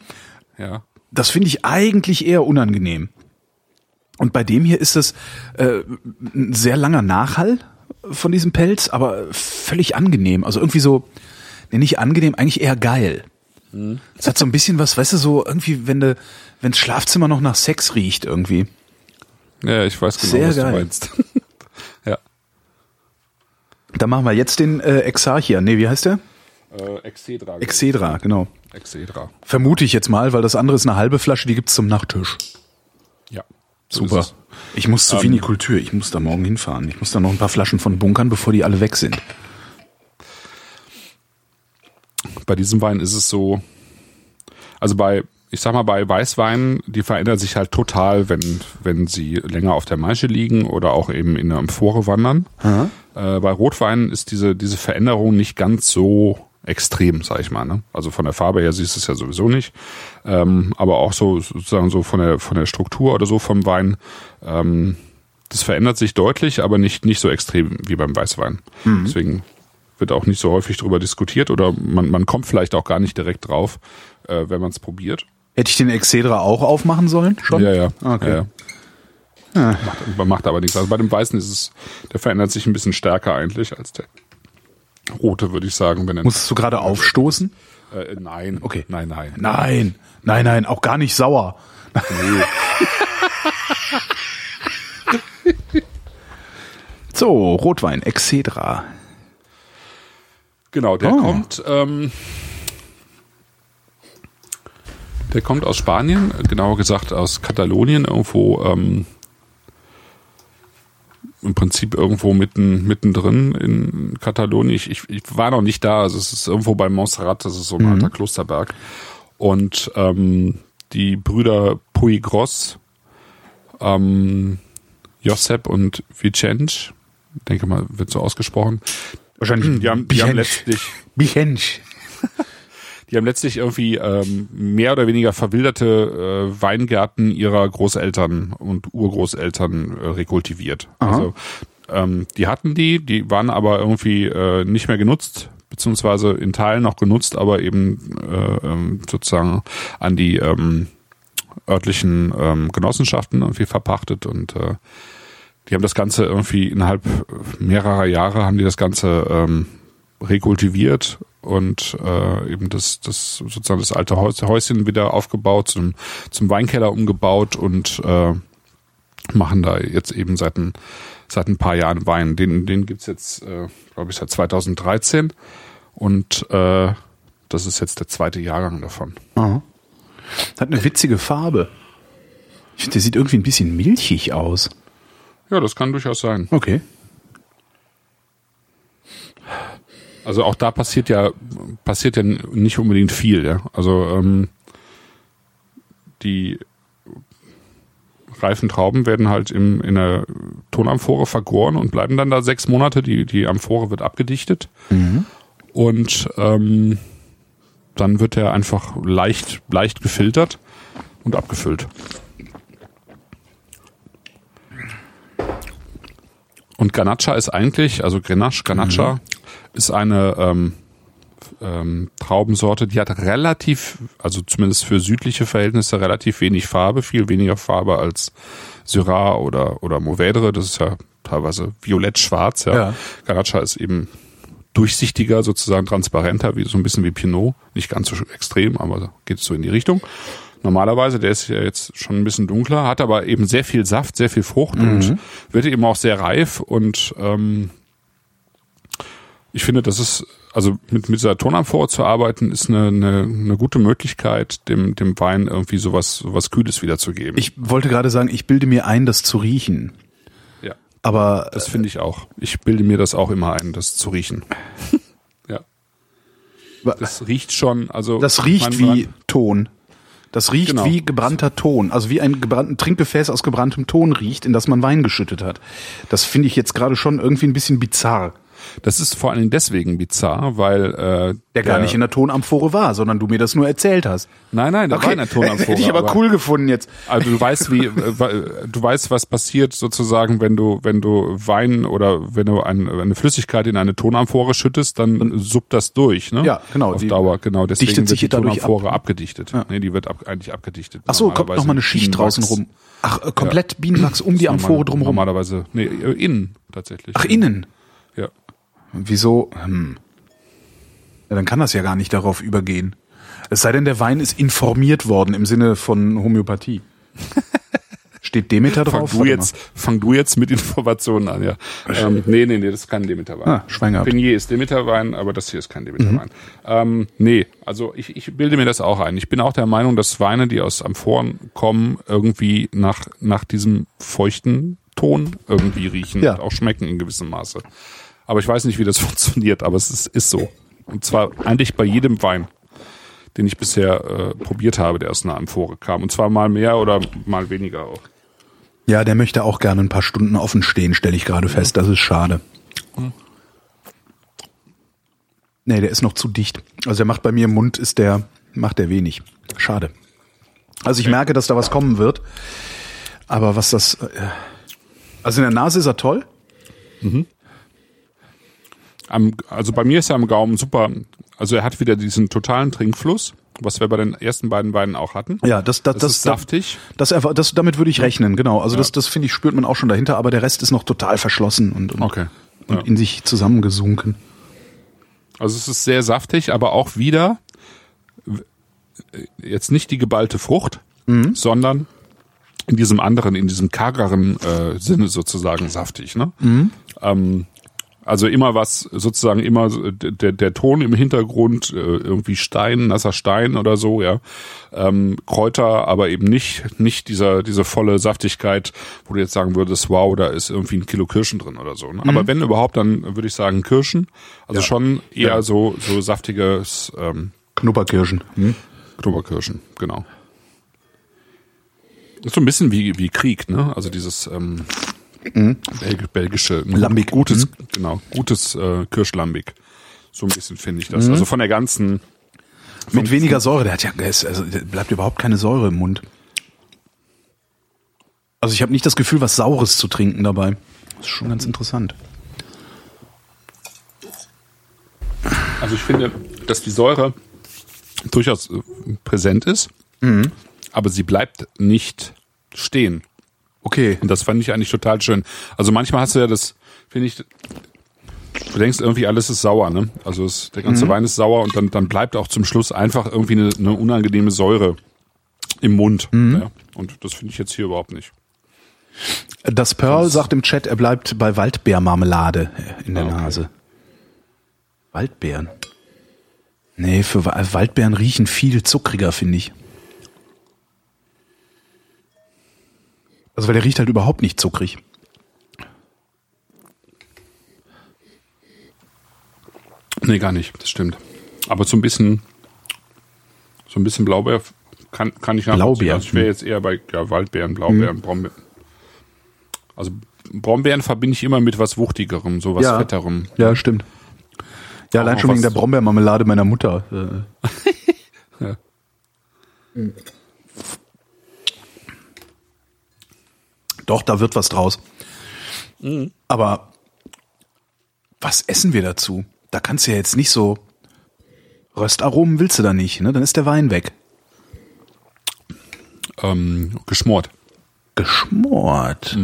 Ja. Das finde ich eigentlich eher unangenehm. Und bei dem hier ist es äh, ein sehr langer Nachhall von diesem Pelz, aber völlig angenehm. Also irgendwie so, nee, nicht angenehm, eigentlich eher geil. Es hat so ein bisschen was, weißt du, so irgendwie, wenn de, wenn das Schlafzimmer noch nach Sex riecht irgendwie. Ja, ich weiß genau, Sehr was geil. du meinst. ja. Da machen wir jetzt den äh, Exarchia. Nee, wie heißt der? Äh, Excedra. Excedra, genau. Excedra. Vermute ich jetzt mal, weil das andere ist eine halbe Flasche, die gibt's zum Nachtisch. Ja. So Super. Ich muss zu Vinikultur, ich muss da morgen hinfahren. Ich muss da noch ein paar Flaschen von bunkern, bevor die alle weg sind. Bei diesem Wein ist es so, also bei, ich sag mal, bei Weißweinen, die verändern sich halt total, wenn, wenn sie länger auf der Maische liegen oder auch eben in der Amphore wandern. Äh, bei Rotweinen ist diese, diese Veränderung nicht ganz so extrem, sag ich mal. Ne? Also von der Farbe her siehst du es ja sowieso nicht. Ähm, aber auch so sozusagen so von der, von der Struktur oder so vom Wein. Ähm, das verändert sich deutlich, aber nicht, nicht so extrem wie beim Weißwein. Deswegen wird auch nicht so häufig darüber diskutiert oder man, man kommt vielleicht auch gar nicht direkt drauf, äh, wenn man es probiert. Hätte ich den Excedra auch aufmachen sollen? Schon? Ja, ja. Okay. Ja, ja. Macht, macht aber nichts. Also bei dem Weißen ist es, der verändert sich ein bisschen stärker eigentlich als der Rote, würde ich sagen. Wenn er, Musstest du gerade aufstoßen? äh, nein. Okay. Nein, nein. Nein, nein, nein, auch gar nicht sauer. so, Rotwein, Excedra. Genau, der Oh. kommt, ähm, der kommt aus Spanien, genauer gesagt aus Katalonien, irgendwo ähm, im Prinzip irgendwo mitten mittendrin in Katalonien. Ich, ich, ich war noch nicht da, also es ist irgendwo bei Montserrat, das ist so ein alter Klosterberg. Und ähm, die Brüder Puigros, ähm, Josep und Vicente, denke mal, wird so ausgesprochen. Wahrscheinlich Die haben, die haben letztlich Bihench. Die haben letztlich irgendwie ähm, mehr oder weniger verwilderte äh, Weingärten ihrer Großeltern und Urgroßeltern äh, rekultiviert. Also ähm, die hatten die, die waren aber irgendwie äh, nicht mehr genutzt, beziehungsweise in Teilen noch genutzt, aber eben äh, ähm, sozusagen an die ähm, örtlichen ähm, Genossenschaften irgendwie verpachtet und äh, die haben das Ganze irgendwie innerhalb mehrerer Jahre haben die das Ganze ähm, rekultiviert und äh, eben das, das sozusagen das alte Häuschen wieder aufgebaut, zum, zum Weinkeller umgebaut und äh, machen da jetzt eben seit ein, seit ein paar Jahren Wein. Den, den gibt's jetzt, äh, glaube ich, seit 2013 und äh, das ist jetzt der zweite Jahrgang davon. Aha. Hat eine witzige Farbe. Ich finde, der sieht irgendwie ein bisschen milchig aus. Ja, das kann durchaus sein. Okay. Also auch da passiert ja passiert ja nicht unbedingt viel. Ja? Also ähm, die reifen Trauben werden halt im, in der Tonamphore vergoren und bleiben dann da sechs Monate. Die, die Amphore wird abgedichtet und ähm, dann wird er einfach leicht, leicht gefiltert und abgefüllt. Und Ganacha ist eigentlich, also Grenache, Ganacha, ist eine ähm, ähm, Traubensorte, die hat relativ, also zumindest für südliche Verhältnisse, relativ wenig Farbe, viel weniger Farbe als Syrah oder, oder Mourvedre. Das ist ja teilweise violett-schwarz. Ja. Ja. Ganacha ist eben durchsichtiger, sozusagen transparenter, wie so ein bisschen wie Pinot. Nicht ganz so extrem, aber geht so in die Richtung. Normalerweise, der ist ja jetzt schon ein bisschen dunkler, hat aber eben sehr viel Saft, sehr viel Frucht und wird eben auch sehr reif und ähm, ich finde, das ist, also mit, mit dieser Tonamphore zu arbeiten, ist eine, eine, eine gute Möglichkeit, dem, dem Wein irgendwie sowas, sowas Kühles wiederzugeben. Ich wollte gerade sagen, ich bilde mir ein, das zu riechen. ja, Aber das finde ich auch. Ich bilde mir das auch immer ein, das zu riechen. ja. Das riecht schon, also. das riecht wie man- Ton. Das riecht Genau. wie gebrannter Ton. Also wie ein gebrannten Trinkgefäß aus gebranntem Ton riecht, in das man Wein geschüttet hat. Das finde ich jetzt gerade schon irgendwie ein bisschen bizarr. Das ist vor allen Dingen deswegen bizarr, weil äh, Der gar nicht in der Tonamphore war, sondern du mir das nur erzählt hast. Nein, nein, da war in der Tonamphore. Hätte ich aber, cool gefunden jetzt. Also du weißt, wie du weißt, was passiert sozusagen, wenn du wenn du Wein oder wenn du ein, eine Flüssigkeit in eine Tonamphore schüttest, dann suppt das durch, ne? Ja, genau, Auf Dauer, genau. Deswegen wird die Tonamphore abgedichtet. Nee, die wird ab, eigentlich abgedichtet. Ach so, kommt noch mal eine Schicht draußen rum. Ach, äh, komplett Bienenwachs um die Amphore drumherum. Normalerweise, nee, äh, innen tatsächlich. Ach, innen. Wieso? Hm. Ja, dann kann das ja gar nicht darauf übergehen. Es sei denn, der Wein ist informiert worden im Sinne von Homöopathie. Steht Demeter Fang drauf? du Warte jetzt, fang du jetzt mit Informationen an, ja. Ähm, nee, nee, nee, das ist kein Demeterwein. Ah, Schwein gehabt. Penier ist Demeterwein, aber das hier ist kein Demeterwein. Ähm, nee, also ich, ich bilde mir das auch ein. Ich bin auch der Meinung, dass Weine, die aus Amphoren kommen, irgendwie nach, nach diesem feuchten Ton irgendwie riechen Ja. und auch schmecken in gewissem Maße. Aber ich weiß nicht, wie das funktioniert, aber es ist, ist so. Und zwar eigentlich bei jedem Wein, den ich bisher äh, probiert habe, der aus einer Amphore kam. Und zwar mal mehr oder mal weniger auch. Ja, der möchte auch gerne ein paar Stunden offen stehen, stelle ich gerade fest. Das ist schade. Nee, der ist noch zu dicht. Also der macht bei mir im Mund, ist der, macht der wenig. Schade. Also ich merke, dass da was kommen wird. Aber was das, äh, also in der Nase ist er toll. Am, also bei mir ist er am Gaumen super. Also er hat wieder diesen totalen Trinkfluss, was wir bei den ersten beiden Weinen auch hatten. Ja, das, das, Das, das, ist saftig. Das, das, das, damit würde ich rechnen, genau. Also das, das finde ich, spürt man auch schon dahinter, aber der Rest ist noch total verschlossen und, und, Okay. und Ja. in sich zusammengesunken. Also es ist sehr saftig, aber auch wieder jetzt nicht die geballte Frucht, sondern in diesem anderen, in diesem kargeren äh, Sinne sozusagen saftig. Ne? Ähm, also immer was, sozusagen immer der, der Ton im Hintergrund, äh, irgendwie Stein, nasser Stein oder so, ja. Ähm, Kräuter, aber eben nicht, nicht dieser, diese volle Saftigkeit, wo du jetzt sagen würdest, wow, da ist irgendwie ein Kilo Kirschen drin oder so. Ne? Aber wenn überhaupt, dann würde ich sagen Kirschen. Also schon eher Ja. so, so saftiges ähm, Knupperkirschen. Hm? Knoberkirschen, genau. Ist so ein bisschen wie, wie Krieg, ne? Also dieses ähm, Belg belgische Lambic. gutes, genau, gutes äh, Kirschlambic. So ein bisschen finde ich das. Also von der ganzen Mit weniger Säure, der hat ja, also der bleibt überhaupt keine Säure im Mund. Also ich habe nicht das Gefühl, was Saures zu trinken dabei. Das ist schon ganz interessant. Also ich finde, dass die Säure durchaus äh, präsent ist, aber sie bleibt nicht stehen. Okay. Und das fand ich eigentlich total schön. Also manchmal hast du ja das, finde ich, du denkst irgendwie alles ist sauer, ne? Also es, der ganze Wein ist sauer und dann, dann bleibt auch zum Schluss einfach irgendwie eine, eine unangenehme Säure im Mund. Ja? Und das finde ich jetzt hier überhaupt nicht. Das Pearl sagt im Chat, er bleibt bei Waldbeermarmelade in der Ah, okay. Nase. Waldbeeren. Nee, für Wa- Waldbeeren riechen viel zuckriger, finde ich. Also weil der riecht halt überhaupt nicht zuckrig. Nee, gar nicht, das stimmt. Aber so ein bisschen, so ein bisschen Blaubeer kann, kann ich nachvollziehen. Blaubeer, Also ich wäre jetzt eher bei ja, Waldbeeren, Blaubeeren, Brombeeren. Also Brombeeren verbinde ich immer mit was Wuchtigerem, so was Ja. Fetterem. Ja, stimmt. Ja, allein schon wegen der Brombeermarmelade meiner Mutter. Äh. Ja. Doch, da wird was draus. Aber was essen wir dazu? Da kannst du ja jetzt nicht so. Röstaromen willst du da nicht, ne? Dann ist der Wein weg. Ähm, geschmort. Geschmort.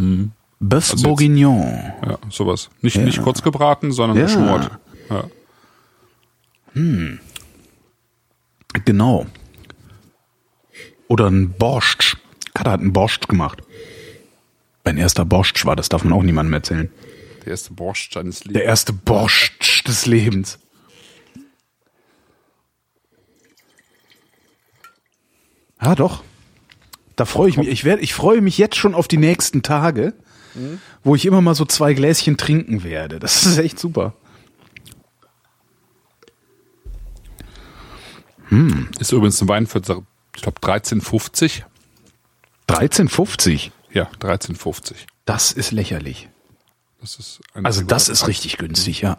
Bœuf Also Bourguignon. Ja, sowas. Nicht, Ja. nicht kurz gebraten, sondern Ja. geschmort. Ja. Genau. Oder ein Borscht. Kater hat einen Borscht gemacht. Mein erster Borscht war, das darf man auch niemandem erzählen. Der erste Borscht seines Lebens. Der erste Borscht des Lebens. Ja, doch. Da freue ich mich. Ich werde, ich freue mich jetzt schon auf die nächsten Tage, mhm. wo ich immer mal so zwei Gläschen trinken werde. Das ist echt super. Hm. Ist übrigens ein Wein für, ich glaube, 13,50. 13,50? Ja, 13,50. Das ist lächerlich. Das ist also das ist richtig günstig, ja.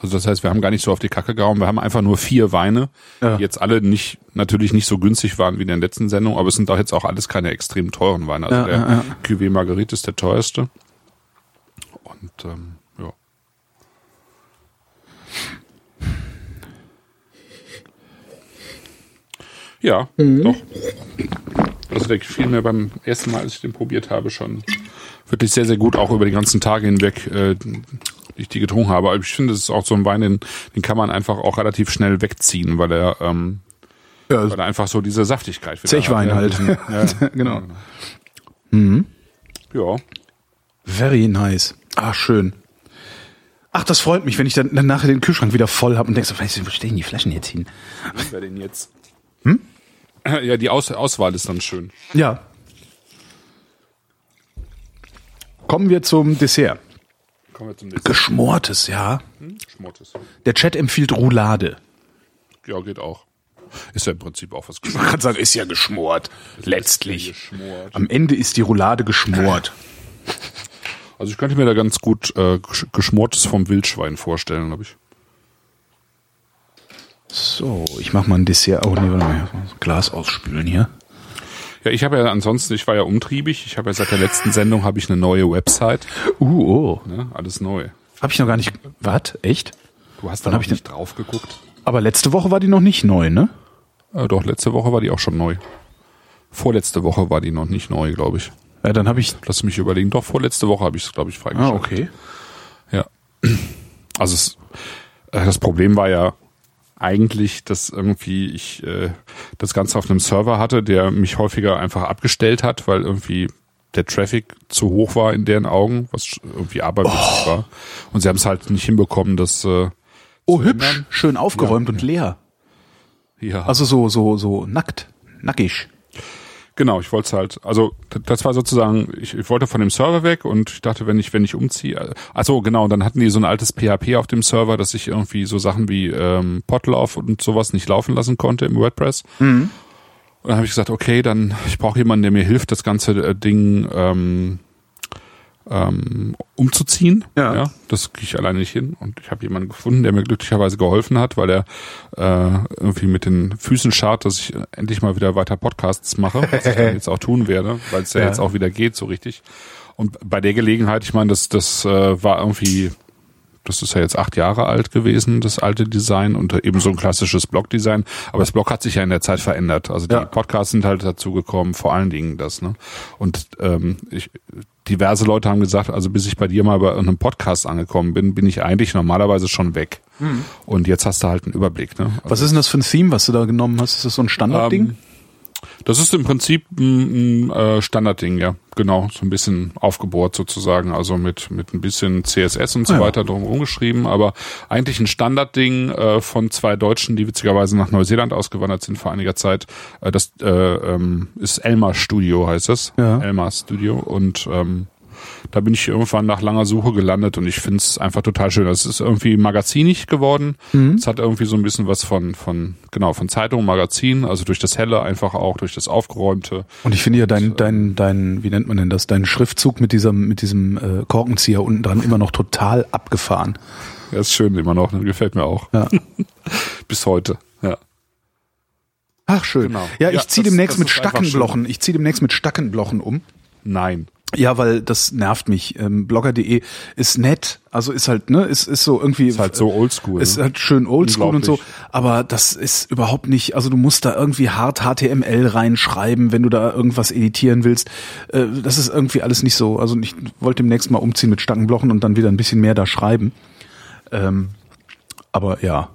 Also das heißt, wir haben gar nicht so auf die Kacke gehauen. Wir haben einfach nur vier Weine, ja. die jetzt alle nicht, natürlich nicht so günstig waren wie in der letzten Sendung, aber es sind doch jetzt auch alles keine extrem teuren Weine. Also ja, der ja, Cuvée Marguerite ist der teuerste. Und ähm, ja. Ja, mhm. doch. Also der gefiel mir beim ersten Mal, als ich den probiert habe, schon wirklich sehr, sehr gut, auch über die ganzen Tage hinweg. Äh, die ich die getrunken habe. Aber ich finde, es ist auch so ein Wein, den, den kann man einfach auch relativ schnell wegziehen, weil er, ähm, ja, weil er einfach so diese Saftigkeit Zechwein halt. Ja, genau. Mhm. Ja. Very nice. Ah, schön. Ach, das freut mich, wenn ich dann, dann nachher den Kühlschrank wieder voll habe und denkst, so, wo stehen die Flaschen jetzt hin? Wer denn jetzt? Hm? Ja, die Aus Auswahl ist dann schön. Ja. Kommen wir zum Dessert. Kommen wir zum nächsten. Geschmortes, ja. Hm? Geschmortes. Der Chat empfiehlt Roulade. Ja, geht auch. Ist ja im Prinzip auch was geschmort. Man kann sagen, ist ja geschmort. Ist Letztlich. Geschmort. Am Ende ist die Roulade geschmort. Also ich könnte mir da ganz gut äh, geschmortes vom Wildschwein vorstellen, glaube ich. So, ich mach mal ein Dessert. Oh nee, warte mal. Glas ausspülen hier. Ja, ich habe ja ansonsten, ich war ja umtriebig. Ich habe ja seit der letzten Sendung habe ich eine neue Website. Uh, oh. Ne, alles neu. Habe ich noch gar nicht. Was? Echt? Du hast da noch nicht drauf geguckt. Aber letzte Woche war die noch nicht neu, ne? Äh, doch, letzte Woche war die auch schon neu. Vorletzte Woche war die noch nicht neu, glaube ich. Ja, dann habe ich. Lass mich überlegen. Doch, vorletzte Woche habe ich es, glaube ich, freigeschaltet. Ah, okay. Ja. Also es, äh, das Problem war ja, eigentlich, dass irgendwie ich äh, das Ganze auf einem Server hatte, der mich häufiger einfach abgestellt hat, weil irgendwie der Traffic zu hoch war in deren Augen, was irgendwie aberwitzig oh. war. Und sie haben es halt nicht hinbekommen, das äh, Oh, hübsch, ändern. schön aufgeräumt ja. und leer. Ja. Also so, so, so nackt, nackig. Genau, ich wollte es halt, also das war sozusagen, ich, ich wollte von dem Server weg und ich dachte, wenn ich, wenn ich umziehe, also genau, dann hatten die so ein altes PHP auf dem Server, dass ich irgendwie so Sachen wie ähm, Potlauf und sowas nicht laufen lassen konnte im WordPress. Mhm. Und dann habe ich gesagt, okay, dann ich brauche jemanden, der mir hilft, das ganze äh, Ding ähm, ähm, umzuziehen. Ja. ja das kriege ich alleine nicht hin. Und ich habe jemanden gefunden, der mir glücklicherweise geholfen hat, weil er äh, irgendwie mit den Füßen schart, dass ich endlich mal wieder weiter Podcasts mache, was ich dann jetzt auch tun werde, weil es ja, ja, jetzt auch wieder geht so richtig. Und bei der Gelegenheit, ich meine, das, das äh, war irgendwie das ist ja jetzt acht Jahre alt gewesen, das alte Design und eben so ein klassisches Blog-Design. Aber das Blog hat sich ja in der Zeit verändert. Also die ja. Podcasts sind halt dazugekommen, vor allen Dingen das. Ne? Und ähm, ich, diverse Leute haben gesagt, also bis ich bei dir mal bei einem Podcast angekommen bin, bin ich eigentlich normalerweise schon weg. Mhm. Und jetzt hast du halt einen Überblick. Ne? Also was ist denn das für ein Theme, was du da genommen hast? Ist das so ein Standardding? Ähm, das ist im Prinzip ein, ein äh, Standardding, ja. Genau, so ein bisschen aufgebohrt sozusagen, also mit mit ein bisschen CSS und so ah, ja. weiter drum umgeschrieben, aber eigentlich ein Standardding äh, von zwei Deutschen, die witzigerweise nach Neuseeland ausgewandert sind vor einiger Zeit. Äh, das äh, ähm, ist Elmar Studio heißt es, ja. Elmar Studio und ähm, da bin ich irgendwann nach langer Suche gelandet und ich finde es einfach total schön. Es ist irgendwie magazinig geworden. Mhm. Es hat irgendwie so ein bisschen was von, von, genau, von Zeitung, Magazin, also durch das Helle einfach auch, durch das Aufgeräumte. Und ich finde ja dein, und, dein, dein, wie nennt man denn das, dein Schriftzug mit diesem, mit diesem äh, Korkenzieher unten dran immer noch total abgefahren. Ja, ist schön immer noch, ne? gefällt mir auch. Ja. Bis heute, ja. Ach schön. Genau. Ja, ich ja, ziehe demnächst mit Stackenblochen. Ich ziehe demnächst mit Stackenblochen um. Nein. Ja, weil das nervt mich. Ähm, Blogger.de ist nett, also ist halt, ne, ist, ist so irgendwie. Ist halt so oldschool. Ist ne? halt schön oldschool und so, aber das ist überhaupt nicht, also du musst da irgendwie hart HTML reinschreiben, wenn du da irgendwas editieren willst. Äh, das ist irgendwie alles nicht so. Also ich wollte demnächst mal umziehen mit Stangenblochen und dann wieder ein bisschen mehr da schreiben. Ähm, aber ja.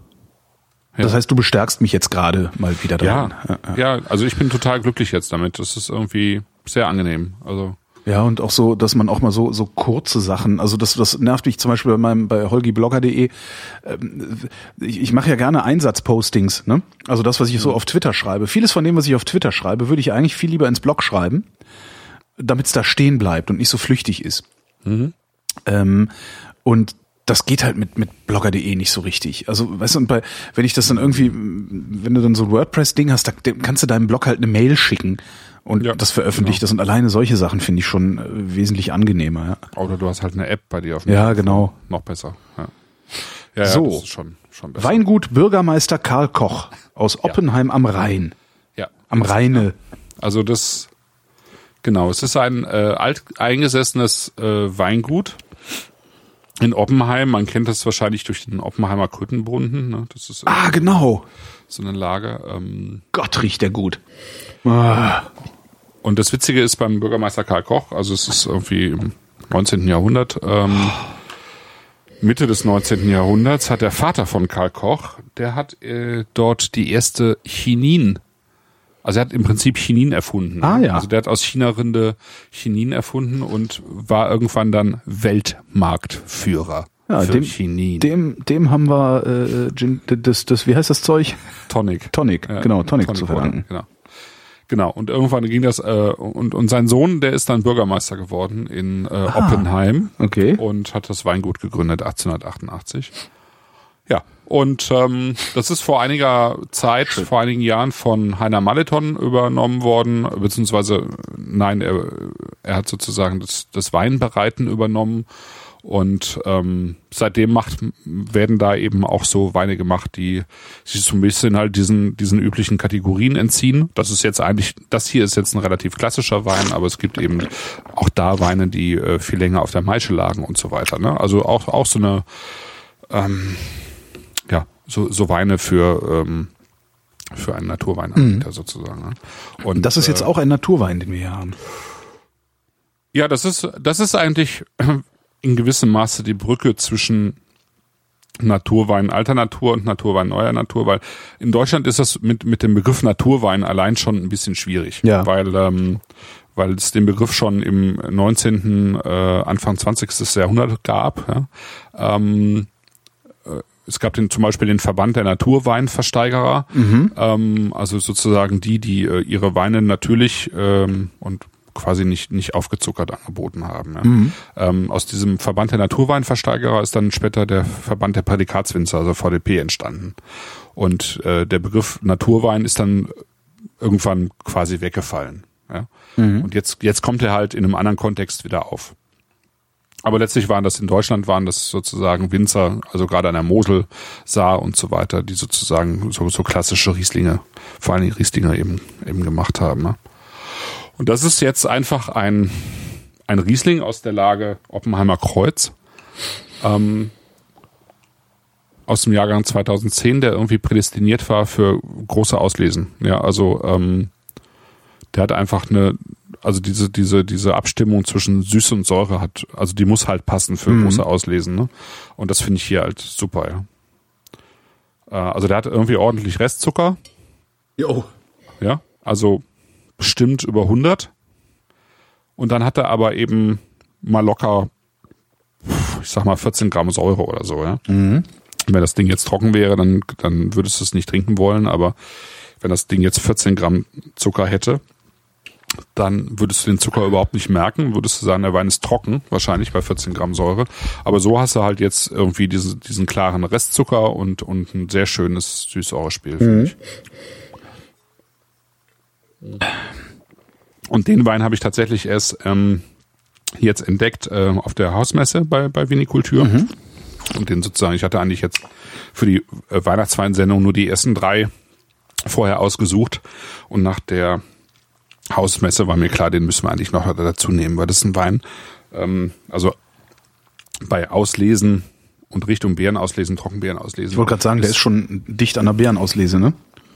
ja. Das heißt, du bestärkst mich jetzt gerade mal wieder daran. Ja, ja, ja, also ich bin total glücklich jetzt damit. Das ist irgendwie sehr angenehm. Also Ja, und auch so, dass man auch mal so, so kurze Sachen, also das, das nervt mich zum Beispiel bei meinem, bei holgiblogger.de. Ähm, ich, ich mache ja gerne Einsatzpostings, ne? Also das, was ich so auf Twitter schreibe. Vieles von dem, was ich auf Twitter schreibe, würde ich eigentlich viel lieber ins Blog schreiben, damit es da stehen bleibt und nicht so flüchtig ist. Mhm. Ähm, und das geht halt mit, mit blogger.de nicht so richtig. Also, weißt du, und bei, wenn ich das dann irgendwie, wenn du dann so ein WordPress-Ding hast, da kannst du deinem Blog halt eine Mail schicken und ja, das veröffentlicht genau. das und alleine solche Sachen finde ich schon äh, wesentlich angenehmer. Ja. Oder du hast halt eine App bei dir auf dem Ja, Telefon. genau. Noch besser. Ja. Ja, so, schon, schon besser. Weingut Bürgermeister Karl Koch aus Oppenheim am Rhein. Ja. Am Rheine. Also das, genau, es ist ein äh, alt eingesessenes äh, Weingut in Oppenheim. Man kennt das wahrscheinlich durch den Oppenheimer Krüttenbrunnen. Ne? Das ist ah, genau. So eine Lage. Ähm, Gott riecht der gut. Ah. Und das Witzige ist beim Bürgermeister Karl Koch, also es ist irgendwie im 19. Jahrhundert, ähm, Mitte des 19. Jahrhunderts hat der Vater von Karl Koch, der hat äh, dort die erste Chinin, also er hat im Prinzip Chinin erfunden. Ah ja. Also der hat aus China-Rinde Chinin erfunden und war irgendwann dann Weltmarktführer. Ja, dem, Chinin. dem, dem haben wir äh, das, das, wie heißt das Zeug? Tonic. Tonic, genau, Tonic, Tonic zu verdanken. Genau. Genau, und irgendwann ging das, äh, und, und sein Sohn, der ist dann Bürgermeister geworden in äh, ah, Oppenheim okay. und hat das Weingut gegründet 1888. Ja, und ähm, das ist vor einiger Zeit, Schön. vor einigen Jahren von Heiner Maleton übernommen worden, beziehungsweise nein, er, er hat sozusagen das, das Weinbereiten übernommen und ähm, seitdem macht, werden da eben auch so Weine gemacht, die sich so ein bisschen halt diesen, diesen üblichen Kategorien entziehen. Das ist jetzt eigentlich, das hier ist jetzt ein relativ klassischer Wein, aber es gibt eben auch da Weine, die äh, viel länger auf der Maische lagen und so weiter. Ne? Also auch, auch so eine, ähm, ja, so, so Weine für, ähm, für einen Naturweinanbieter mhm. sozusagen. Ne? Und das ist jetzt äh, auch ein Naturwein, den wir hier haben. Ja, das ist, das ist eigentlich in gewissem Maße die Brücke zwischen Naturwein alter Natur und Naturwein neuer Natur, weil in Deutschland ist das mit, mit dem Begriff Naturwein allein schon ein bisschen schwierig, ja. weil, ähm, weil es den Begriff schon im 19., äh, Anfang 20. Jahrhundert gab. Ja. Ähm, äh, es gab den, zum Beispiel den Verband der Naturweinversteigerer, mhm. ähm, also sozusagen die, die äh, ihre Weine natürlich ähm, und quasi nicht, nicht aufgezuckert angeboten haben. Ja. Mhm. Ähm, aus diesem Verband der Naturweinversteigerer ist dann später der Verband der Prädikatswinzer, also VDP, entstanden. Und äh, der Begriff Naturwein ist dann irgendwann quasi weggefallen. Ja. Mhm. Und jetzt, jetzt kommt er halt in einem anderen Kontext wieder auf. Aber letztlich waren das in Deutschland waren das sozusagen Winzer, also gerade an der Mosel, Saar und so weiter, die sozusagen so, so klassische Rieslinge, vor allem Rieslinge eben, eben gemacht haben. Ne? Und das ist jetzt einfach ein, ein Riesling aus der Lage Oppenheimer Kreuz. Ähm, aus dem Jahrgang 2010, der irgendwie prädestiniert war für große Auslesen. Ja, also ähm, der hat einfach eine, also diese diese diese Abstimmung zwischen Süße und Säure hat, also die muss halt passen für mhm. große Auslesen. Ne? Und das finde ich hier halt super. Ja. Äh, also der hat irgendwie ordentlich Restzucker. Jo. Ja, also bestimmt über 100. Und dann hat er aber eben mal locker, ich sag mal 14 Gramm Säure oder so, ja. Mhm. Wenn das Ding jetzt trocken wäre, dann, dann würdest du es nicht trinken wollen, aber wenn das Ding jetzt 14 Gramm Zucker hätte, dann würdest du den Zucker überhaupt nicht merken, würdest du sagen, der Wein ist trocken, wahrscheinlich bei 14 Gramm Säure. Aber so hast du halt jetzt irgendwie diesen, diesen klaren Restzucker und, und ein sehr schönes Süß-Säure-Spiel, finde mhm. ich. Und den Wein habe ich tatsächlich erst ähm, jetzt entdeckt äh, auf der Hausmesse bei, bei Vinikultur. Mhm. Und den sozusagen, ich hatte eigentlich jetzt für die äh, Weihnachtsweinsendung nur die ersten drei vorher ausgesucht. Und nach der Hausmesse war mir klar, den müssen wir eigentlich noch dazu nehmen, weil das ist ein Wein, ähm, also bei Auslesen und Richtung Beeren auslesen, Trockenbeeren auslesen. Ich wollte gerade sagen, der ist schon dicht an der Beerenauslese, ne?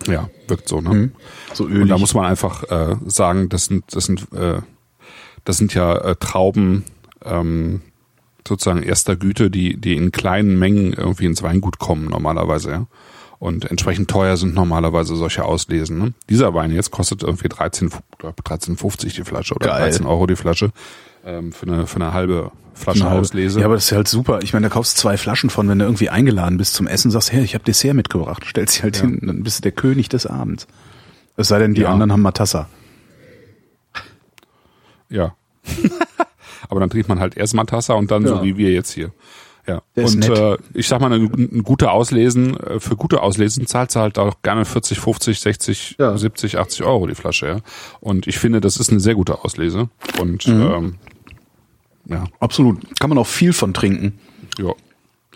Ja, wirkt so, ne? Mhm. So ölig. Und da muss man einfach äh, sagen, das sind, das sind, äh, das sind ja äh, Trauben ähm, sozusagen erster Güte, die, die in kleinen Mengen irgendwie ins Weingut kommen normalerweise, ja. Und entsprechend teuer sind normalerweise solche Auslesen. Ne? Dieser Wein jetzt kostet irgendwie 13, 13,50 die Flasche oder Geil. 13 Euro die Flasche ähm, für, eine, für eine halbe Flasche eine Auslese. Ja, aber das ist halt super. Ich meine, da kaufst zwei Flaschen von, wenn du irgendwie eingeladen bist zum Essen, sagst, hey, ich habe Dessert mitgebracht. Stellst sie halt ja. hin, dann bist du der König des Abends. Es sei denn, die ja. anderen haben Matassa. Ja. aber dann trinkt man halt erst Matassa und dann ja. so wie wir jetzt hier. Ja. und äh, ich sag mal, ein, ein gute Auslesen, äh, für gute Auslesen zahlst du halt auch gerne 40, 50, 60, ja. 70, 80 Euro die Flasche, ja. Und ich finde, das ist eine sehr gute Auslese. Und mhm. ähm, ja. Absolut. Kann man auch viel von trinken. Ja.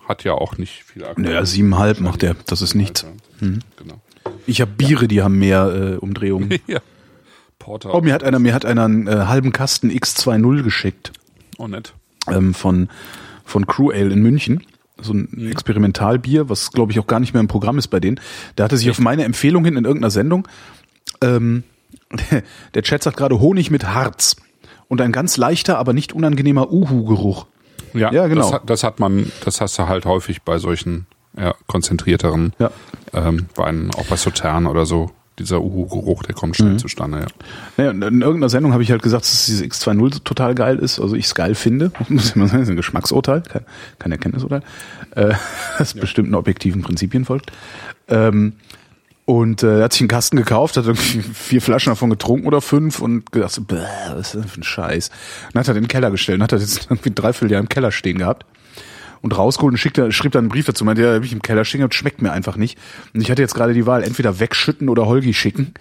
Hat ja auch nicht viel Alkohol. Naja, siebenhalb macht der. Das ist nichts. Mhm. Genau. Ich habe Biere, die haben mehr äh, Umdrehungen. ja. Porter. Oh, mir hat einer, mir hat einer einen äh, halben Kasten X20 geschickt. Oh, nett. Ähm, von, von Crew Ale in München. So ein mhm. Experimentalbier, was glaube ich auch gar nicht mehr im Programm ist bei denen. Da hatte sich Echt? auf meine Empfehlung hin in irgendeiner Sendung, ähm, der Chat sagt gerade Honig mit Harz und ein ganz leichter, aber nicht unangenehmer Uhu-Geruch. Ja, ja, genau. Das hat, das hat man, das hast du halt häufig bei solchen ja, konzentrierteren ja. Ähm, Weinen, auch bei Sautern oder so. Dieser Uhu-Geruch, der kommt schnell mhm. zustande, ja. Naja, in irgendeiner Sendung habe ich halt gesagt, dass diese X20 total geil ist, also ich es geil finde. Muss ich mal sagen, das ist ein Geschmacksurteil, kein, kein Erkenntnisurteil, äh, das ja. bestimmten objektiven Prinzipien folgt. Ähm, und äh, er hat sich einen Kasten gekauft, hat irgendwie vier Flaschen davon getrunken oder fünf und gedacht, so, bäh, was ist das für ein Scheiß. Und dann hat er den Keller gestellt und hat er jetzt irgendwie dreiviertel Jahr im Keller stehen gehabt. Und rausgeholt und schickt, schrieb dann einen Brief dazu, meinte, ja, hab ich im Keller stehen gehabt, schmeckt mir einfach nicht. Und ich hatte jetzt gerade die Wahl, entweder wegschütten oder Holgi schicken.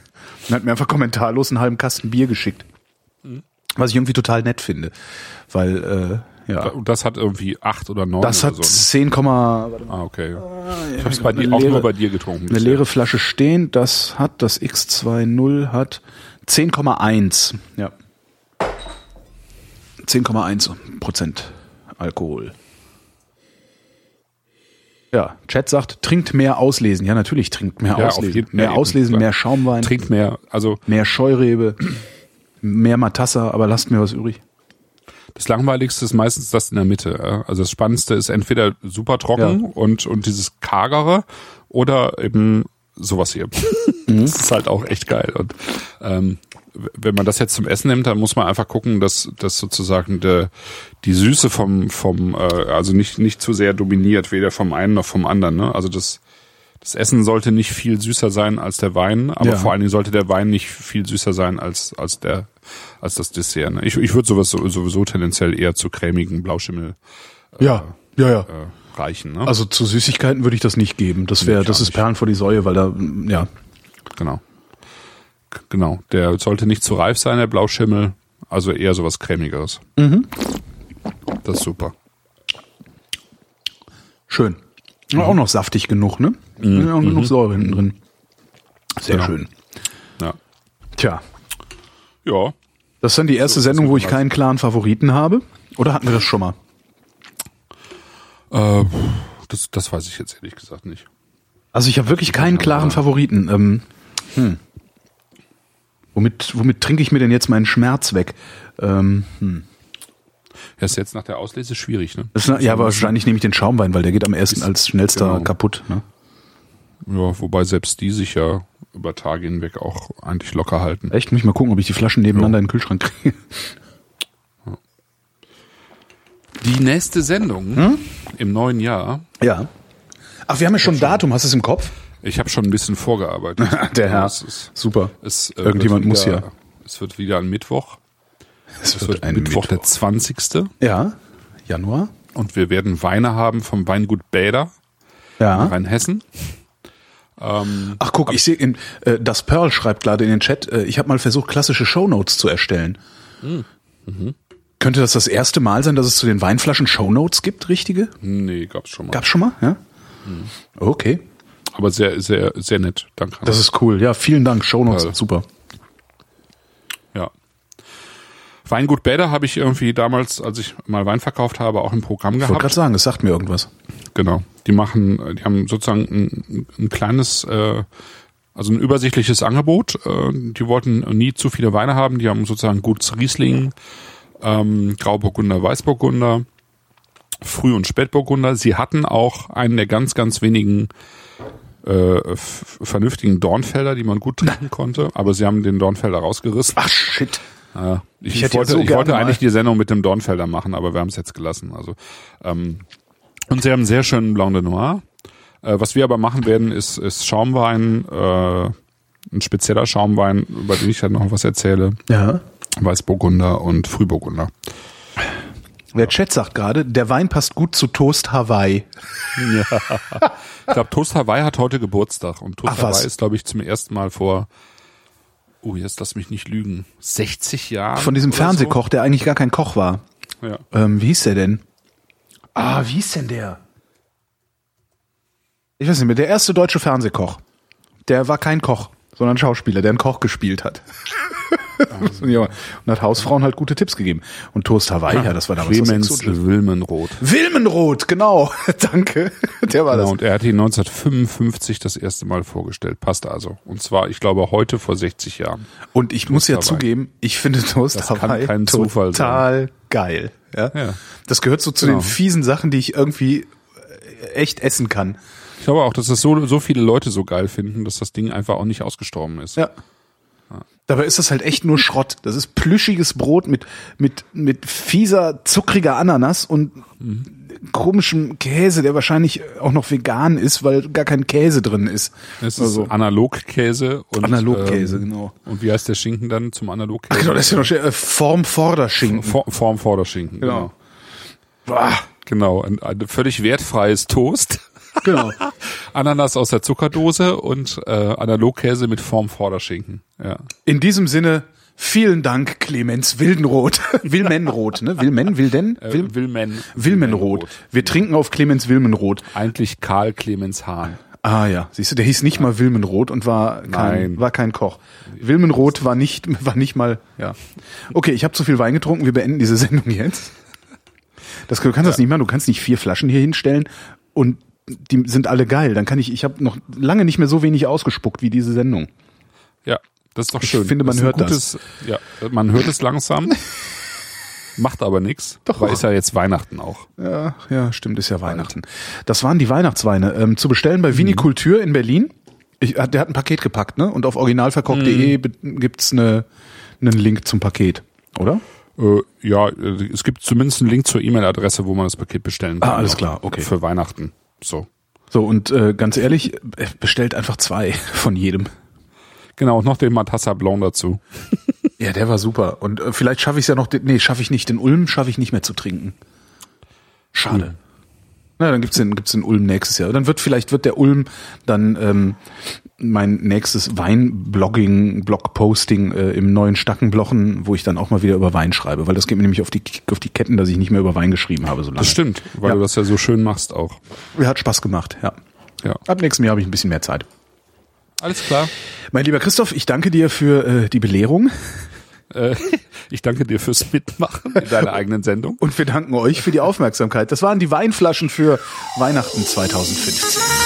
Und hat mir einfach kommentarlos einen halben Kasten Bier geschickt. Mhm. Was ich irgendwie total nett finde. Weil, äh, ja. Und das hat irgendwie acht oder neun. Das hat so, ne? 10, ah, okay. Ah, ich habe es bei dir, auch nur bei dir getrunken. Eine leere Flasche stehen, das hat, das X20 hat 10,1. Ja. 10,1 Prozent Alkohol. Ja, Chat sagt, trinkt mehr auslesen. Ja, natürlich trinkt mehr ja, auslesen. Jeden, mehr auslesen, klar. mehr Schaumwein. Trinkt mehr, also. Mehr Scheurebe, mehr Matassa, aber lasst mir was übrig. Das Langweiligste ist meistens das in der Mitte. Also das Spannendste ist entweder super trocken ja. und, und dieses kargere oder eben sowas hier. Mhm. Das ist halt auch echt geil. Und ähm, wenn man das jetzt zum Essen nimmt, dann muss man einfach gucken, dass, dass sozusagen de, die Süße vom, vom äh, also nicht, nicht zu sehr dominiert, weder vom einen noch vom anderen. Ne? Also das, das Essen sollte nicht viel süßer sein als der Wein, aber ja. vor allen Dingen sollte der Wein nicht viel süßer sein als, als der, als das Dessert. Ne? Ich, ich würde sowas sowieso tendenziell eher zu cremigen Blauschimmel. Äh, ja, ja, ja. Äh, reichen. Ne? Also zu Süßigkeiten würde ich das nicht geben. Das wäre, das ist Perlen vor die Säue, weil da, ja. Genau. Genau. Der sollte nicht zu reif sein, der Blauschimmel. Also eher sowas cremigeres. Mhm. Das ist super. Schön. Mhm. Auch noch saftig genug, ne? Mhm. Auch genug mhm. Säure hinten drin. Sehr genau. schön. Ja. Tja. Ja. Das ist dann die erste so, Sendung, wo ich keinen klaren Favoriten habe. Oder hatten wir das schon mal? Äh, das, das weiß ich jetzt ehrlich gesagt nicht. Also ich habe wirklich keinen klaren Favoriten. Ähm, hm. Womit, womit trinke ich mir denn jetzt meinen Schmerz weg? Ähm, hm. Ja, ist jetzt nach der Auslese schwierig, ne? Ist, ja, aber wahrscheinlich nehme ich den Schaumwein, weil der geht am ersten als schnellster genau. kaputt, ne? Ja, wobei selbst die sich ja über Tage hinweg auch eigentlich locker halten. Echt? Muss ich mal gucken, ob ich die Flaschen nebeneinander ja. in den Kühlschrank kriege. Die nächste Sendung hm? im neuen Jahr. Ja. Ach, wir haben ja schon ein Datum. Hast du es im Kopf? Ich habe schon ein bisschen vorgearbeitet. Der Herr. Ist, Super. Es, äh, Irgendjemand wieder, muss ja. Es wird wieder ein Mittwoch. Es, es wird, wird ein Mittwoch, Mittwoch, der 20. Ja, Januar. Und wir werden Weine haben vom Weingut Bäder. Ja. In Rheinhessen. Ähm, Ach guck, ich sehe, äh, das Pearl schreibt gerade in den Chat, äh, ich habe mal versucht, klassische Shownotes zu erstellen. Mhm. Mhm. Könnte das das erste Mal sein, dass es zu den Weinflaschen Shownotes gibt, richtige? Nee, gab's schon mal. Gab's schon mal, ja? Mhm. Okay. Aber sehr, sehr, sehr nett. Danke. Das ist cool. Ja, vielen Dank. Shownotes, also, super. Ja. Weingut Bäder habe ich irgendwie damals, als ich mal Wein verkauft habe, auch im Programm gehabt. Ich wollte gerade sagen, es sagt mir irgendwas. Genau. Die machen, die haben sozusagen ein, ein kleines, äh, also ein übersichtliches Angebot. Äh, die wollten nie zu viele Weine haben. Die haben sozusagen gutes Riesling, ähm, Grauburgunder, Weißburgunder, Früh- und Spätburgunder. Sie hatten auch einen der ganz, ganz wenigen äh, vernünftigen Dornfelder, die man gut trinken konnte, aber sie haben den Dornfelder rausgerissen. Ach shit. Ja, ich, ich, wollte, so ich wollte eigentlich die Sendung mit dem Dornfelder machen, aber wir haben es jetzt gelassen. Also ähm, und sie haben einen sehr schönen Blanc de Noir. Äh, was wir aber machen werden, ist, ist Schaumwein, äh, ein spezieller Schaumwein, über den ich halt noch was erzähle. Ja. Weißburgunder und Frühburgunder. Der Chat sagt gerade, der Wein passt gut zu Toast Hawaii. Ja. Ich glaube, Toast Hawaii hat heute Geburtstag und Toast Ach, was? Hawaii ist, glaube ich, zum ersten Mal vor, oh, jetzt lass mich nicht lügen, 60 Jahren. Von diesem Fernsehkoch, der eigentlich gar kein Koch war. So. Ja. Ähm, wie hieß der denn? Ah, wie hieß denn der? Ich weiß nicht mehr, der erste deutsche Fernsehkoch. Der war kein Koch, sondern Schauspieler, der einen Koch gespielt hat. ja, und hat Hausfrauen halt gute Tipps gegeben. Und Toast Hawaii, ja, das war damals was Clemens Exotisches. Wilmenroth. Wilmenroth, genau. Danke. Der war Genau, das. und er hat ihn 1955 das erste Mal vorgestellt. Passt also. Und zwar, ich glaube, heute vor 60 Jahren. Und ich muss ja Hawaii. zugeben, ich finde Toast Das kann Hawaii kein Zufall total geil. Ja? Ja. Das gehört so zu Genau. den fiesen Sachen, die ich irgendwie echt essen kann. Ich glaube auch, dass das so, so viele Leute so geil finden, dass das Ding einfach auch nicht ausgestorben ist. Ja. Dabei ist das halt echt nur Schrott. Das ist plüschiges Brot mit, mit, mit fieser, zuckriger Ananas und komischem Käse, der wahrscheinlich auch noch vegan ist, weil gar kein Käse drin ist. Es ist Also- Analogkäse und Analogkäse, ähm, genau. Und wie heißt der Schinken dann zum Analogkäse? Genau, das ist ja noch schön, äh, Formvorderschinken. For, Form Vorderschinken. Genau. Genau. Genau. Ein, ein völlig wertfreies Toast. Genau. Ananas aus der Zuckerdose und äh, Analogkäse mit Form Vorderschinken. Ja. In diesem Sinne, vielen Dank, Clemens Wildenroth. Wilmenroth, ne? Wilmen, Wilden? Äh, Wil Wilmen. Wilmenroth. Wir trinken auf Clemens Wilmenroth. Eigentlich Karl Clemens Hahn. Ah ja, siehst du, der hieß nicht mal Wilmenroth und war kein, Nein. war kein Koch. Wilmenroth war nicht, war nicht mal, ja. Okay, ich habe zu viel Wein getrunken, wir beenden diese Sendung jetzt. Das, du kannst das nicht machen, du kannst nicht vier Flaschen hier hinstellen und die sind alle geil. Dann kann ich, ich habe noch lange nicht mehr so wenig ausgespuckt wie diese Sendung. Ja, das ist doch Ich schön. finde, man hört gutes, Ja, man hört es langsam. Macht aber nichts. Doch. Weil ist ja jetzt Weihnachten auch. Ja, ja, stimmt, ist ja Weihnachten. Das waren die Weihnachtsweine. Ähm, zu bestellen bei Vinikultur in Berlin. Ich, der hat ein Paket gepackt, ne? Und auf originalverkocht.de be- gibt's eine, einen Link zum Paket, oder? Äh, ja, äh, es gibt zumindest einen Link zur E-Mail-Adresse, wo man das Paket bestellen kann. Ah, alles klar, okay. Für Weihnachten. So. So, und äh, ganz ehrlich, äh, bestellt einfach zwei von jedem. Genau, und noch den Matassa Blanc dazu. Ja, der war super. Und äh, vielleicht schaffe ich es ja noch, den- nee, schaffe ich nicht. Den Ulm schaffe ich nicht mehr zu trinken. Schade. Na, dann gibt's den, gibt's den Ulm nächstes Jahr. Dann wird vielleicht wird der Ulm dann ähm, mein nächstes Weinblogging, Blogposting äh, im neuen Stackenblochen, wo ich dann auch mal wieder über Wein schreibe, weil das geht mir nämlich auf die auf die Ketten, dass ich nicht mehr über Wein geschrieben habe so lange. Das stimmt, weil Ja. du das ja so schön machst auch. Ja, Hat Spaß gemacht, ja. Ja. Ab nächstem Jahr habe ich ein bisschen mehr Zeit. Alles klar. Mein lieber Christoph, ich danke dir für äh, die Belehrung Äh, ich danke dir fürs Mitmachen in deiner eigenen Sendung. und wir danken euch für die Aufmerksamkeit. Das waren die Weinflaschen für Weihnachten 2015.